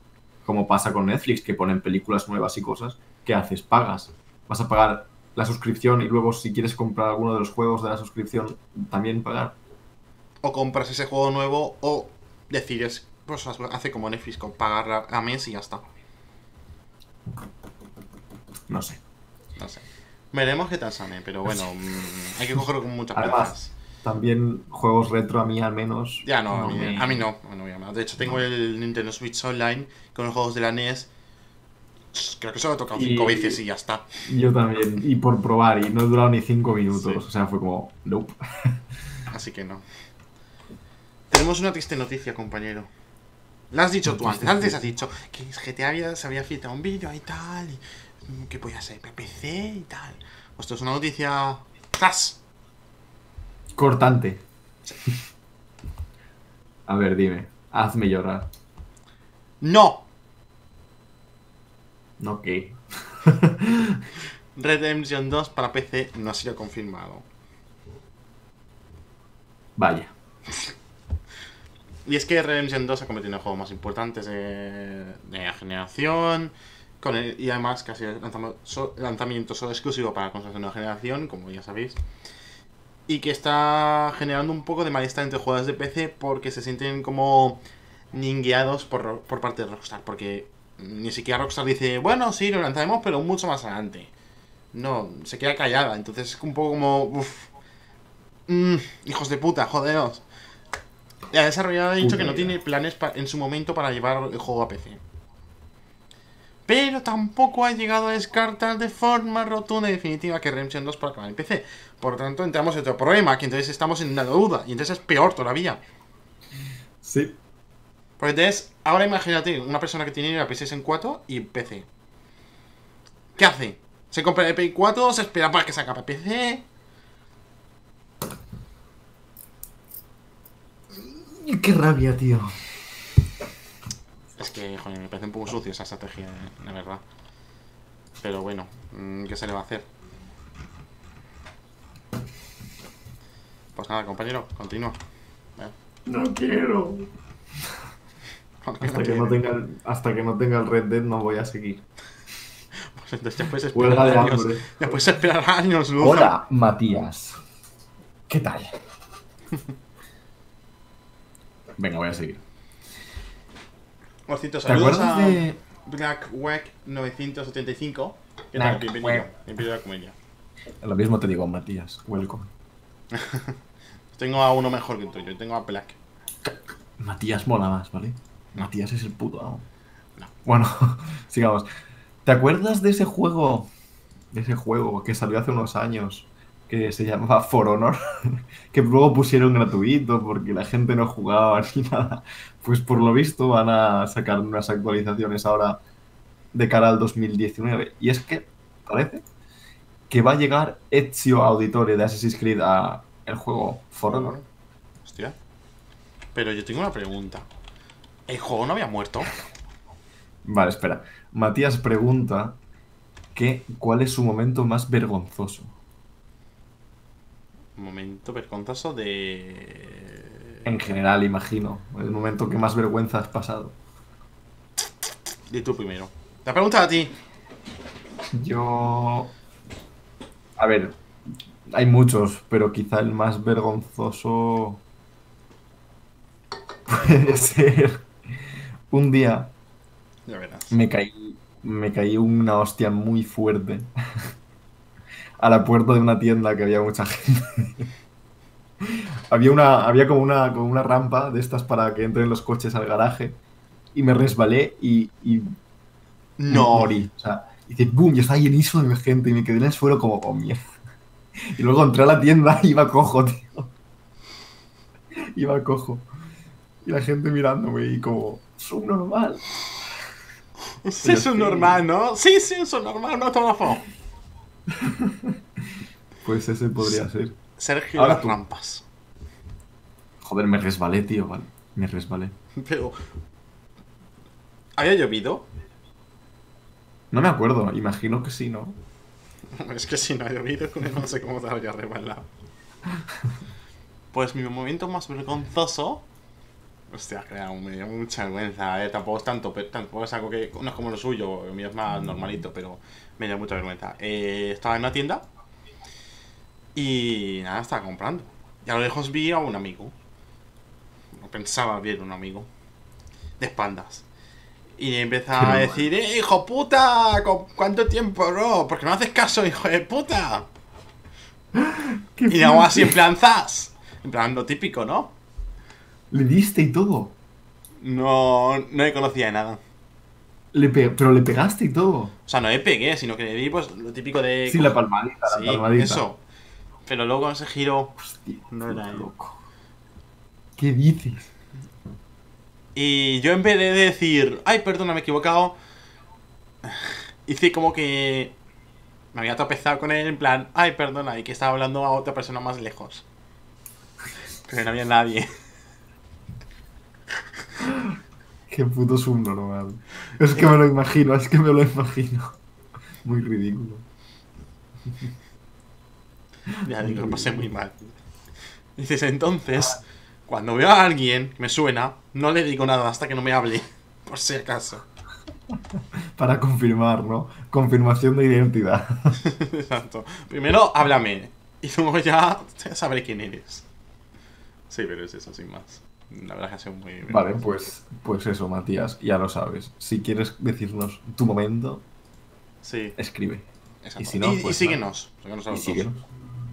como pasa con Netflix, que ponen películas nuevas y cosas, ¿qué haces? Pagas. Vas a pagar la suscripción y luego si quieres comprar alguno de los juegos de la suscripción, también pagar. O compras ese juego nuevo o decides, pues hace como Netflix, con pagar a, mes y ya está. No sé. No sé. Veremos qué tal sale, pero bueno, mm, hay que cogerlo con muchas Además. También juegos retro a mí al menos. Ya no, a, mí, me- a mí no, no me llama. De hecho, tengo el Nintendo Switch Online con los juegos de la NES. Creo que solo he tocado Y- cinco veces y ya está. Yo también, y por probar, y no he durado ni cinco minutos. Sí. O sea, fue como, nope. Así que no. Tenemos una triste noticia, compañero. La has dicho tú antes. Antes has dicho que GTA había, se había filtrado un vídeo y tal. Y, mm, que podía ser PPC y tal. Pues esto es una noticia. ¡Zas! Cortante. A ver, dime, hazme llorar. ¡No! No, ¿qué? Redemption 2 para PC no ha sido confirmado. Vaya. Y es que Redemption 2 ha convertido en el juego más importante de, de la generación. Con el- y además que ha sido lanzamiento solo exclusivo para consolas de nueva generación, como ya sabéis. Y que está generando un poco de malestar entre jugadores de PC porque se sienten como ningueados por, por parte de Rockstar. Porque ni siquiera Rockstar dice, bueno, sí, lo lanzaremos, pero mucho más adelante. No, se queda callada. Entonces es un poco como, uff, hijos de puta, joderos. La desarrolladora ha dicho que no tiene planes en su momento para llevar el juego a PC. pero tampoco ha llegado a descartar de forma rotunda y definitiva que Redemption 2 pueda acabar en PC. Por lo tanto, entramos en otro problema, que entonces estamos en una duda, y entonces es peor todavía. Sí. Porque entonces, ahora imagínate una persona que tiene la PlayStation 4 y PC. ¿Qué hace? ¿Se compra el Play 4? ¿Se espera para que se acabe PC? Qué rabia, tío. Es que, joder, me parece un poco sucio esa estrategia, la verdad. Pero bueno, mm, ¿qué se le va a hacer? Pues nada, compañero, continúa. Eh, No quiero. Hasta que no tenga el, hasta que no tenga el Red Dead no voy a seguir. Pues entonces ya puedes Huelga esperar de años. hambre. Ya puedes esperar años, Luz. Hola, Matías. ¿Qué tal? Venga, voy a seguir. ¿Te saludos acuerdas a de...? Black Wack 975. ¿Qué Black tal? Bienvenido. Bienvenido a la comedia. Lo mismo te digo, Matías. Welcome. Tengo a uno mejor que el tuyo. Tengo a Black. Matías mola más, ¿vale? Matías es el puto amo. No. Bueno, sigamos. ¿Te acuerdas de ese juego? De ese juego que salió hace unos años. Que se llamaba For Honor. que luego pusieron gratuito porque la gente no jugaba ni nada. Pues por lo visto van a sacar unas actualizaciones ahora de cara al 2019. Y es que parece que va a llegar Ezio Auditore de Assassin's Creed a el juego For Honor. Hostia. Pero yo tengo una pregunta. ¿El juego no había muerto? Vale, espera. Matías pregunta que cuál es su momento más vergonzoso. Momento vergonzoso de. En general, imagino. El momento que más vergüenza has pasado. Di tú primero. La pregunta a ti. Yo... A ver, hay muchos, pero quizá el más vergonzoso puede ser un día Ya verás. me caí, me caí una hostia muy fuerte a la puerta de una tienda que había mucha gente. había una, había como una, como una rampa de estas para que entren los coches al garaje y me resbalé y, y No. morí. O sea, y dice, boom, y estaba llenísimo de gente y me quedé en el suelo como con mierda. Y luego entré a la tienda y iba cojo, tío. Iba cojo. Y la gente mirándome y como, subnormal. Sí, eso es normal, ¿no? Sí, sí, eso es normal, un autógrafo. Pues ese podría ser. Sergio Ahora Las. Rampas. Joder, me resbalé, tío, vale. Me resbalé. Pero. ¿Había llovido? No me acuerdo, imagino que sí, ¿no? Es que si no ha llovido, no sé cómo te habría resbalado. Pues mi momento más vergonzoso. Hostia, que me dio mucha vergüenza, eh. Tampoco es tanto, pero tampoco es algo que. No es como lo suyo, el mío es más normalito, pero me dio mucha vergüenza. Eh, estaba en una tienda y nada, estaba comprando. Y a lo lejos vi a un amigo. No pensaba ver un amigo. De espaldas. Y empezaba a Qué decir, ¡eh, hijo puta! ¿Cu- ¿Cuánto tiempo, bro? ¿Por qué no haces caso, hijo de puta? ¿Qué Y luego así en plan zas. En plan lo típico, ¿no? Le diste y todo. No, no le conocía de nada. Le pe- Pero le pegaste y todo. O sea, no le pegué, sino que le di pues lo típico de. Sí, la palmadita, Sí, la palmadita. eso. Pero luego ese giro. Hostia, No era loco. ¿Qué dices? Y yo en vez de decir, ay, perdona, me he equivocado, hice como que me había tropezado con él en plan, ay, perdona, y que estaba hablando a otra persona más lejos. Pero no había nadie. Qué puto subnormal. Es que me lo imagino, es que me lo imagino. Muy ridículo. Ya digo, lo pasé muy mal. Dices, entonces, cuando veo a alguien que me suena, no le digo nada hasta que no me hable, por si acaso. Para confirmar, ¿no? Confirmación de identidad. Exacto. Primero, háblame. Y luego ya sabré quién eres. Sí, pero es eso, sin más. La verdad que ha sido muy... Vale, pues, pues eso, Matías, ya lo sabes. Si quieres decirnos tu momento, Sí, escribe. exacto. Y si no, y, pues síguenos. síguenos a los síguenos.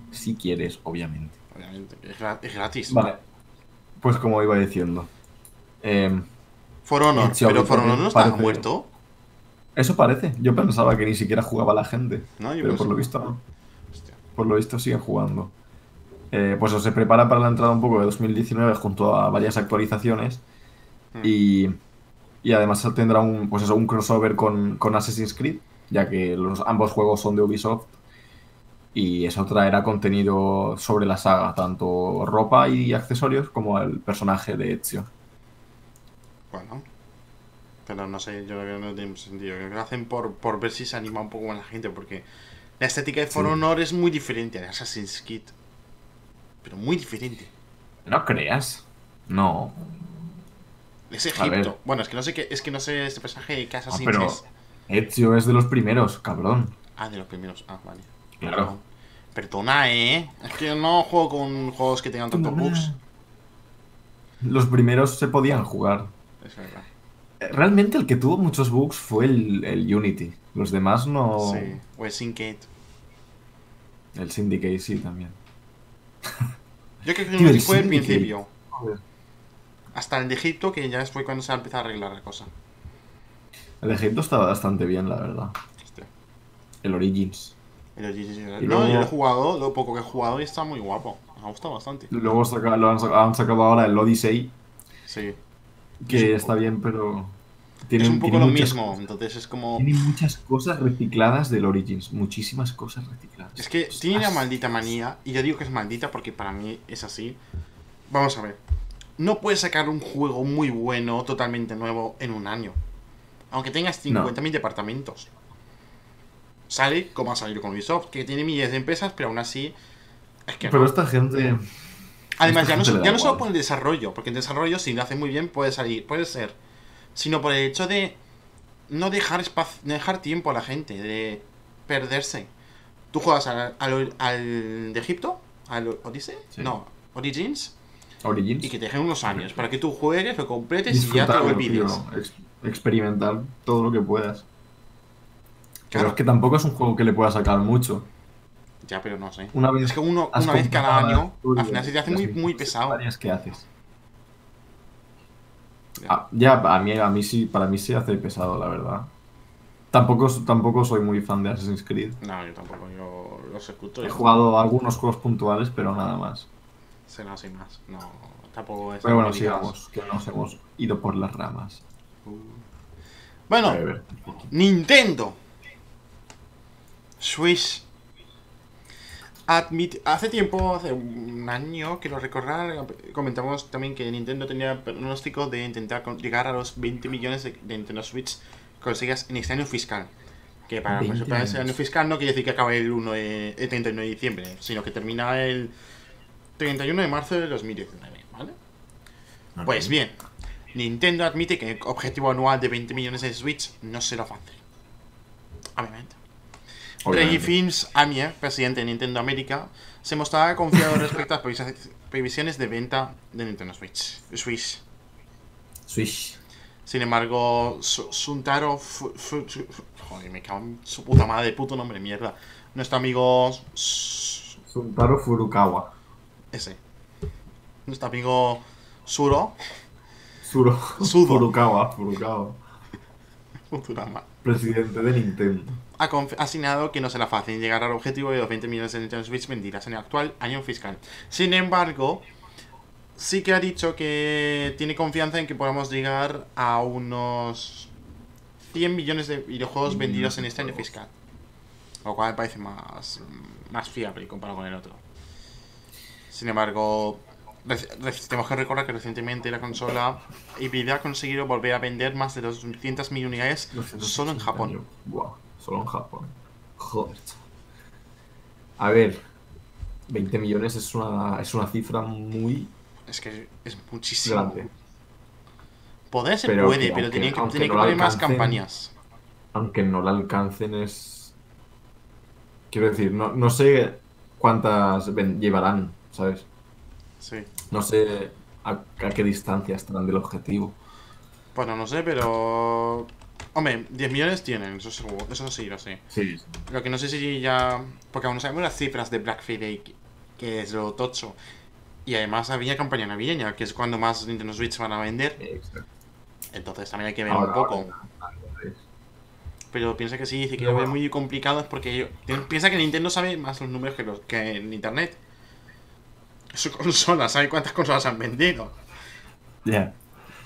Si quieres, obviamente. Obviamente. Es gratis. Vale. Pues como iba diciendo. For Honor. Sí, pero For Honor no está muerto. Eso parece. Yo pensaba que ni siquiera jugaba la gente. No, yo pero por lo visto no. Hostia. Por lo visto siguen jugando. Eh, pues se prepara para la entrada un poco de 2019 junto a varias actualizaciones. Mm. Y, y además tendrá un, pues eso, un crossover con, con Assassin's Creed, ya que los, ambos juegos son de Ubisoft. Y eso traerá contenido sobre la saga, tanto ropa y accesorios como el personaje de Ezio. Bueno. Pero no sé, yo creo que no tiene sentido. Creo que lo hacen por, por ver si se anima un poco más la gente, porque la estética de For Sí. Honor es muy diferente a de Assassin's Creed. Pero muy diferente. No creas. No. Es Egipto. Bueno, es que no sé qué, es que no sé este personaje que Ah, Assassin's pero es. Ezio es de los primeros, cabrón. Ah, de los primeros. Ah, vale. Claro. Perdona, eh. Es que no juego con juegos que tengan tantos bugs. Los primeros se podían jugar. Es verdad. Realmente el que tuvo muchos bugs fue el, el Unity. Los demás no. Sí. O el Syncate. El Syndicate sí también. Yo creo que Tío, el fue el Syndicate. principio. Hasta el de Egipto, que ya fue cuando se ha empezado a arreglar la cosa. El de Egipto está bastante bien, la verdad. Hostia. El Origins. El No, luego- yo lo he jugado, lo poco que he jugado y está muy guapo. Me ha gustado bastante. Luego saca- lo han, saca- han sacado ahora el Odyssey, Sí. que Es está bien, pero. Tiene, es un poco lo mismo, cosas- entonces es como... Tiene muchas cosas recicladas del Origins. Muchísimas cosas recicladas. Es que Ostras. tiene una maldita manía, y yo digo que es maldita porque para mí es así. Vamos a ver. No puedes sacar un juego muy bueno, totalmente nuevo, en un año. Aunque tengas 50.000 departamentos. Sale como ha salido con Ubisoft, que tiene miles de empresas, pero aún así... Es que Pero no. esta gente. Además, esta ya no, gente ya no solo por el desarrollo, porque el desarrollo, si lo hace muy bien, puede salir, puede ser. Sino por el hecho de no dejar espacio, no dejar tiempo a la gente, de perderse. Tú juegas al, al, al de Egipto, al Odyssey, Sí. no, Origins, Origins. y que te dejen unos años para que tú juegues, lo completes y ya te lo olvides. tío, experimentar todo lo que puedas. Pero Claro. es que tampoco es un juego que le puedas sacar mucho. Ya, pero no sé. Una vez Es que uno, una vez cada año, al final se te hace muy, muy pesado. que haces. Ya. Ah, ya, a mí, a mí sí, para mí se hace pesado, la verdad. Tampoco, tampoco soy muy fan de Assassin's Creed. No, yo tampoco, yo los escucho. He jugado algunos juegos puntuales, pero nada más. Será así más. No, tampoco es. Pero bueno, sigamos, que nos hemos ido por las ramas. Uh. Bueno, Nintendo. Switch. Admit- hace tiempo, hace un año, que lo recordar, comentamos también que Nintendo tenía pronóstico de intentar llegar a los 20 millones de, de Nintendo Switch consigas en este año fiscal. Que para, 20 para ese año fiscal no quiere decir que acabe el, 1 de, el 31 de diciembre, sino que termina el 31 de marzo de 2019, ¿vale? Pues bien, Nintendo admite que el objetivo anual de 20 millones de Switch no será fácil. Obviamente. Reggie Films Amier, presidente de Nintendo América, se mostraba confiado respecto a las previs- previsiones de venta de Nintendo Switch. Switch. Switch. Sin embargo, Su- Suntaro Joder, me cago en su puta madre, puto nombre, mierda. Nuestro amigo... Suntaro Furukawa. Ese. Nuestro amigo Suro. Suro. Sudo. Furukawa, Furukawa. Futurama. Presidente de Nintendo. Ha asignado que no será fácil llegar al objetivo de los 20 millones de Nintendo Switch vendidas en el actual año fiscal. Sin embargo, sí que ha dicho que tiene confianza en que podamos llegar a unos 100 millones de videojuegos vendidos en este año fiscal. Lo cual me parece más, más fiable comparado con el otro. Sin embargo, tenemos que recordar que recientemente la consola híbrida ha conseguido volver a vender más de 200.000 unidades solo en Japón. Buah, solo en Japón. Joder. A ver, 20 millones es una, es una cifra muy Es que es muchísimo. grande. Poder se Pero puede, que pero tiene que, tiene que no la poner más campañas. Aunque no la alcancen es... Quiero decir, no, no sé cuántas llevarán, ¿sabes? Sí. No sé a, a qué distancia estarán del objetivo. Bueno, no sé, pero. Hombre, 10 millones tienen, eso seguro. Eso sí, lo sé. Sí. Lo que no sé si ya. Porque aún no sabemos las cifras de Black Friday, que- es lo tocho. Y además había campaña navideña, que es cuando más Nintendo Switch van a vender. Exacto. Entonces también hay que ver Ahora, un poco. ahora, ahora es. Pero piensa que sí, dice que lo ve muy complicado es porque yo- piensa que Nintendo sabe más los números que, los, que en internet. Su consola, ¿sabe cuántas consolas han vendido? Ya.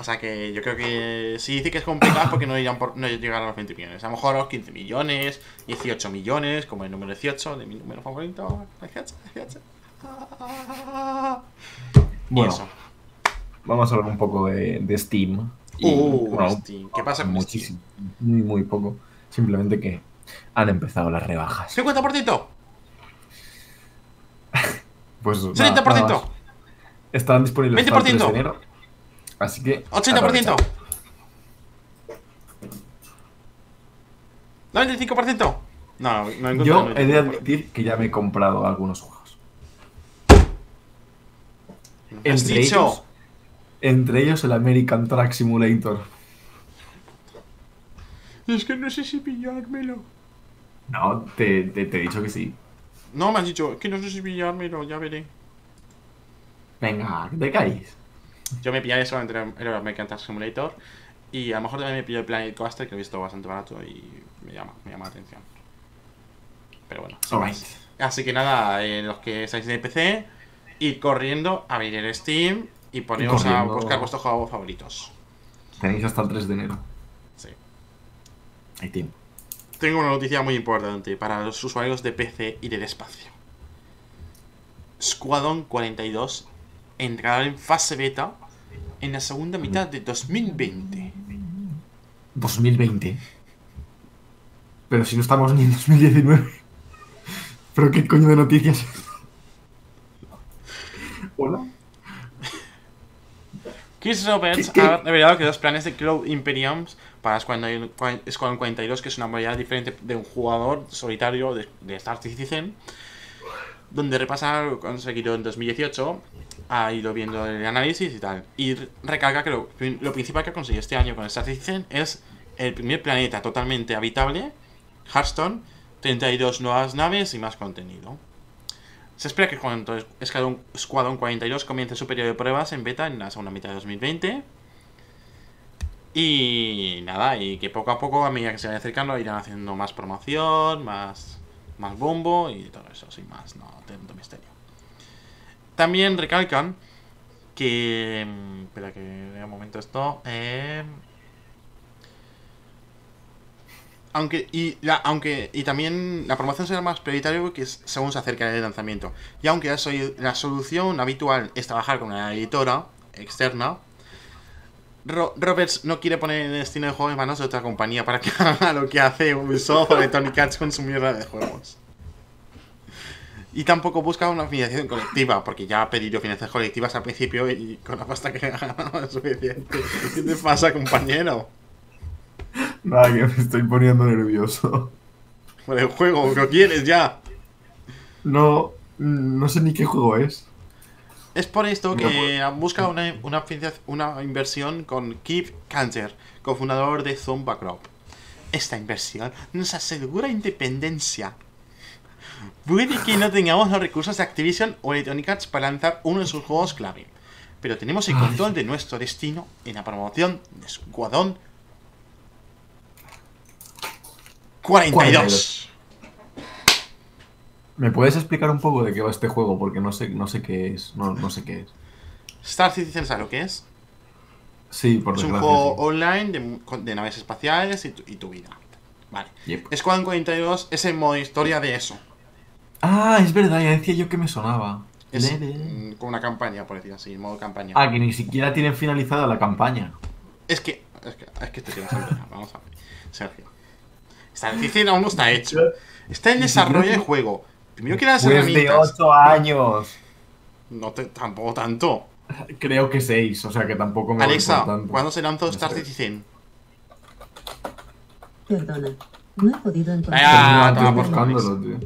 O sea que yo creo que si dice que es complicado porque no, irán por, no llegarán a los 20 millones. A lo mejor a los 15 millones, 18 millones, como el número 18 de mi número favorito. 18, 18. Y Bueno, eso. vamos a hablar un poco de, de Steam. Y, Uh, bueno, Steam. ¿Qué pasa con muchísimo. Muy, muy poco. Simplemente que han empezado las rebajas. Steam? ¿50%? Pues nada, 30%. nada más. Estarán disponibles hasta el 3 de 20%. enero. Así que. 80%. aprovechad. 95%. No, no, no Yo he de 95%. admitir que ya me he comprado algunos juegos. ¿Qué has Entre dicho? ellos, entre ellos el American Truck Simulator. Es que no sé si pillármelo. No, te, te, te he dicho que sí. No, me has dicho, es que no sé si pillármelo, ya veré. Venga, que te calles. Yo me pillaré solamente el el American Truck Simulator. Y a lo mejor también me pillo el Planet Coaster, que lo he visto bastante barato y me llama, me llama la atención. Pero bueno. Así que nada, eh, los que estáis en el PC, id corriendo a abrir el Steam y poneros a buscar vuestros juegos favoritos. Tenéis hasta el 3 de enero. Sí. Hay tiempo. Tengo una noticia muy importante para los usuarios de PC y del espacio. Squadron 42 entrará en fase beta en la segunda mitad de 2020. 2020. Pero si no estamos ni en 2019. ¿Pero qué coño de noticias? Hola. Chris Roberts ¿Qué- qué? ha revelado que los planes de Cloud Imperiums para Squadron Squadron 42, que es una modalidad diferente de un jugador solitario de, de Star Citizen, donde repasa lo conseguido en 2018, ha ido viendo el análisis y tal. Y recalca que lo, lo principal que ha conseguido este año con Star Citizen es el primer planeta totalmente habitable, Hearthstone, 32 nuevas naves y más contenido. Se espera que cuando Squadron 42 comience su periodo de pruebas en beta en la segunda mitad de 2020. Y nada, y que poco a poco, a medida que se vaya acercando, irán haciendo más promoción, más, más bombo y todo eso, sin más, no tanto misterio. También recalcan que. mm, Espera que vea un momento esto. eh, aunque y, la, aunque y también la promoción será más prioritario que según se acerca el lanzamiento. Y aunque la, la solución habitual es trabajar con una editora externa, Ro- Roberts no quiere poner el destino de juego en manos de otra compañía para que haga lo que hace Ubisoft o Electronic Arts con su mierda de juegos. Y tampoco busca una financiación colectiva, porque ya ha pedido financiaciones colectivas al principio y con la pasta que gana es suficiente. ¿Qué te pasa, compañero? Nada, que me estoy poniendo nervioso. Por el juego, ¿lo quieres ya? No, no sé ni qué juego es. Es por esto que busca una, una inversión con Keith Cancer, cofundador de Zomba Crop. Esta inversión nos asegura independencia. Puede que no tengamos los recursos de Activision o Electronic Arts para lanzar uno de sus juegos clave, pero tenemos el control de nuestro destino en la promoción de Squadron 42. ¿Me puedes explicar un poco de qué va este juego? Porque no sé, no sé qué es. No, no sé qué es. Star Citizen, ¿sabes lo que es? Sí, por Es un juego sí. online de, de naves espaciales y tu, y tu vida. Vale. Yep. Squadron 42 es el modo historia de eso. Ah, es verdad, ya decía yo que me sonaba. Es Lele. mm, con una campaña, por decir así, modo campaña. Ah, que ni siquiera tienen finalizada la campaña. Es que. Es que, es que que empezar. Vamos a ver. Sergio. Star Citizen aún no está hecho. Está en desarrollo te- juego. Primero que las Pues de herramientas. 8 años. No te, tampoco tanto. Creo que 6, o sea que tampoco me Alexa, voy por tanto. ¿cuándo se lanzó No Star. Citizen? Perdona, no he podido encontrar. Ah, por buscándolo, tío.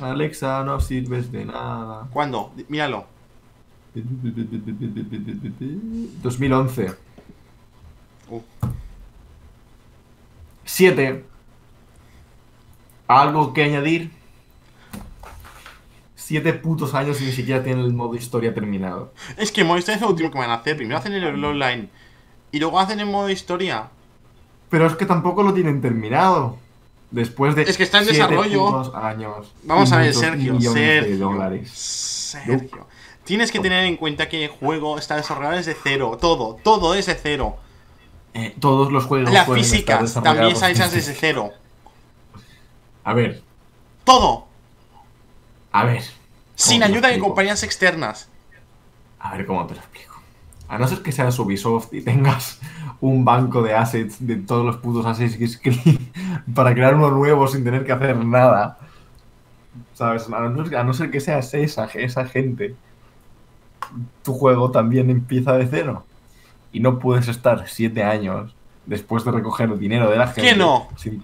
Alexa, no sirves de nada. ¿Cuándo? Míralo. 2011. Uh. 7. ¿Algo que añadir? Siete putos años y ni siquiera tienen el modo historia terminado. Es que modo historia es lo último que van a hacer. Primero hacen el online y luego hacen el modo historia. Pero es que tampoco lo tienen terminado. Después de Es que está en desarrollo. años. Vamos a ver, Sergio, Sergio. Sergio. Tienes que tener en cuenta que el juego está desarrollado desde cero. Todo, todo es de cero. Eh, todos los juegos. Estar físicas también están hechas desde- cero. A ver, Todo. a ver. Sin ayuda de compañías externas. A ver cómo te lo explico. A no ser que seas Ubisoft y tengas un banco de assets de todos los putos Assassin's Creed para crear uno nuevo sin tener que hacer nada. ¿Sabes? A no, ser- a no ser que seas esa, esa gente, tu juego también empieza de cero. Y no puedes estar siete años después de recoger el dinero de la gente. ¿Qué no? sin-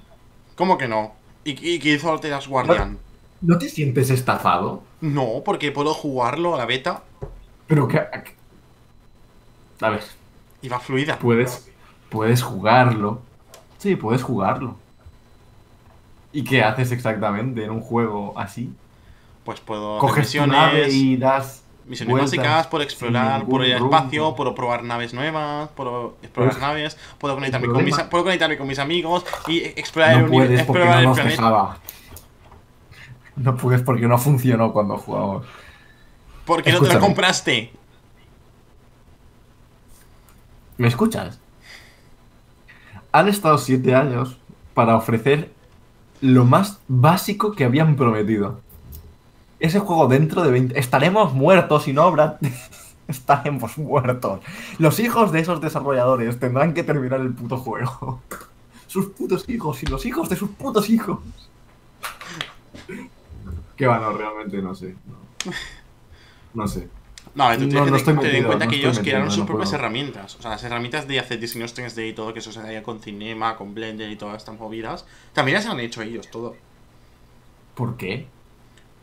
¿Cómo que no? ¿Y, y qué hizo The Last Guardian? ¿No te sientes estafado? No, porque puedo jugarlo a la beta Pero que... A ver, y fluida. puedes, puedes jugarlo. Sí, puedes jugarlo. ¿Y qué haces exactamente en un juego así? Pues puedo Coges tu nave misiones, y das misiones básicas, sin explorar, puedo ir al rumbo. espacio, puedo probar naves nuevas, puedo explorar Uf. naves, puedo conectarme, con mis, puedo conectarme con mis amigos y explorar No el, puedes porque explorar no nos dejaba. No puedes porque no funcionó cuando jugamos. Porque no te lo compraste. ¿Me escuchas? Han estado siete años para ofrecer lo más básico que habían prometido. Ese juego dentro de 20... Estaremos muertos y no habrá... Estaremos muertos. Los hijos de esos desarrolladores tendrán que terminar el puto juego. Sus putos hijos y los hijos de sus putos hijos. Que va, no, realmente no sé. No sé. No, tú tienes No, que no tener en cuenta no que ellos crearon sus propias puedo. herramientas. O sea, las herramientas de hacer diseños 3D y todo, que eso se hacía con Cinema, con Blender y todas estas movidas, también las han hecho ellos todo. ¿Por qué?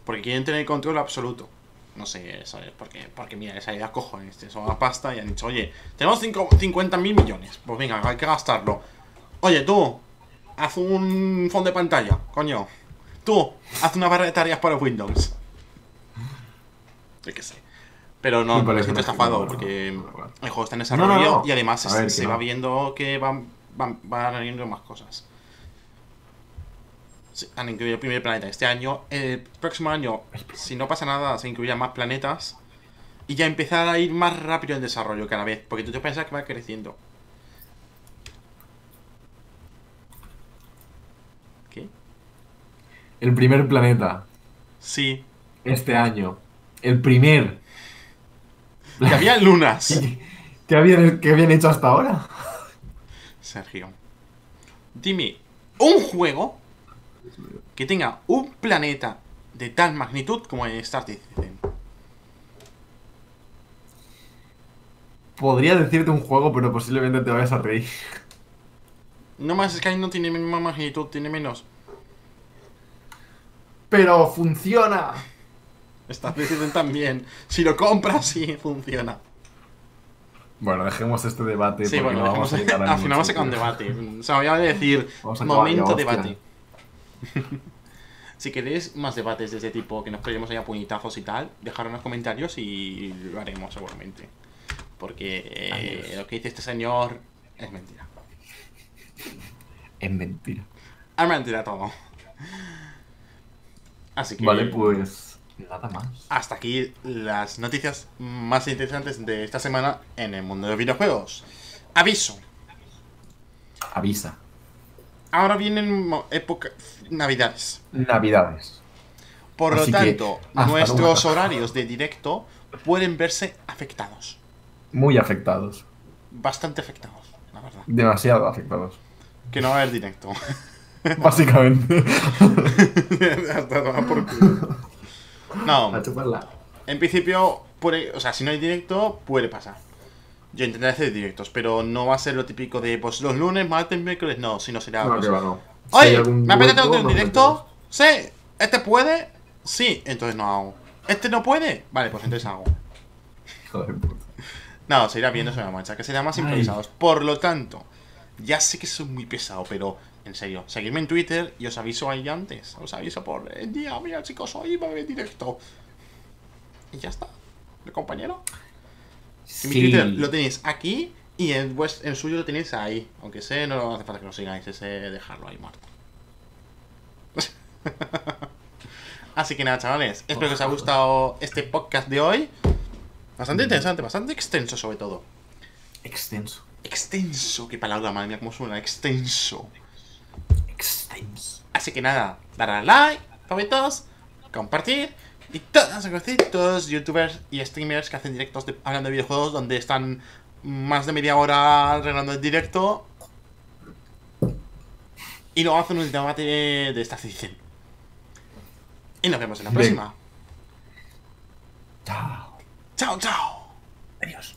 Porque quieren tener control absoluto. No sé, ¿sabes? Porque, porque mira, esa idea cojones, te son la pasta y han dicho, oye, tenemos cinco- 50 mil millones. Pues venga, hay que gastarlo. Oye, tú, haz un fondo de pantalla, coño. Tú, haz una barra de tareas para Windows. Yo qué sé. Pero no, Me me siento estafado porque el juego está en no, desarrollo no. y además se, ver, se que va viendo que van, van, van añadiendo más cosas. Sí, han incluido el primer planeta este año. El próximo año, si no pasa nada, se incluirán más planetas. Y ya empezar a ir más rápido en desarrollo cada vez. Porque tú te piensas que va creciendo. ¿Qué? El primer planeta. Sí. Este año. El primer. Que había lunas. ¿Qué habían, qué habían hecho hasta ahora? Sergio. Dime, un juego que tenga un planeta de tal magnitud como el Star Citizen. Podría decirte un juego, pero posiblemente te vayas a reír. No más Sky no tiene misma magnitud, tiene menos. ¡Pero funciona! Star Citizen también. Si lo compras, sí funciona. Bueno, dejemos este debate. Sí, porque bueno, no vamos a llegar a al final vamos a sacar un debate. Se me había de decir Vamos a ya, momento debate. si queréis más debates de este tipo, que nos peleemos ahí a puñetazos y tal, dejadlo en los comentarios y lo haremos seguramente. Porque eh, lo que dice este señor es mentira. Es mentira. Es mentira todo. Así que Vale, pues. Nada más. hasta aquí las noticias más interesantes de esta semana en el mundo de los videojuegos. Aviso. Avisa. Ahora vienen época navidades. Navidades. Por lo Así tanto, nuestros horarios de directo pueden verse afectados. Muy afectados. Bastante afectados, la verdad. Demasiado afectados. Que no va a haber directo. Básicamente. Hasta por culo. No, A chuparla. en principio, puede, o sea, si no hay directo, puede pasar. Yo intentaré hacer directos, pero no va a ser lo típico de pues los lunes, martes, miércoles, no, sino será. No, pues, que va, no. Oye, ¿me apetece en nos directo? Sí. ¿Este puede? Sí, entonces no hago. ¿Este no puede? Vale, pues entonces hago. de puta. No, se irá viendo sobre la marcha, que serán más Ay. improvisados. Por lo tanto, ya sé que soy muy pesado, pero en serio, seguidme en Twitter y os aviso ahí antes. Os aviso por el día, mira chicos, hoy va a haber directo. Y ya está. ¿El compañero? En mi Sí. Twitter lo tenéis aquí Y en, pues, en suyo lo tenéis ahí. Aunque sé, no hace falta que lo sigáis, ese dejarlo ahí muerto. Así que nada, chavales. Espero que os haya gustado este podcast de hoy. Bastante interesante, bastante extenso sobre todo. Extenso. Extenso, qué palabra, madre mía, cómo suena, extenso. Así que nada, darle like, favoritos, compartir. Y todos, todos los youtubers y streamers que hacen directos de, hablando de videojuegos donde están más de media hora arreglando el directo. Y luego hacen un debate de esta edición. Y nos vemos en la próxima. Chao. Chao, chao. Adiós.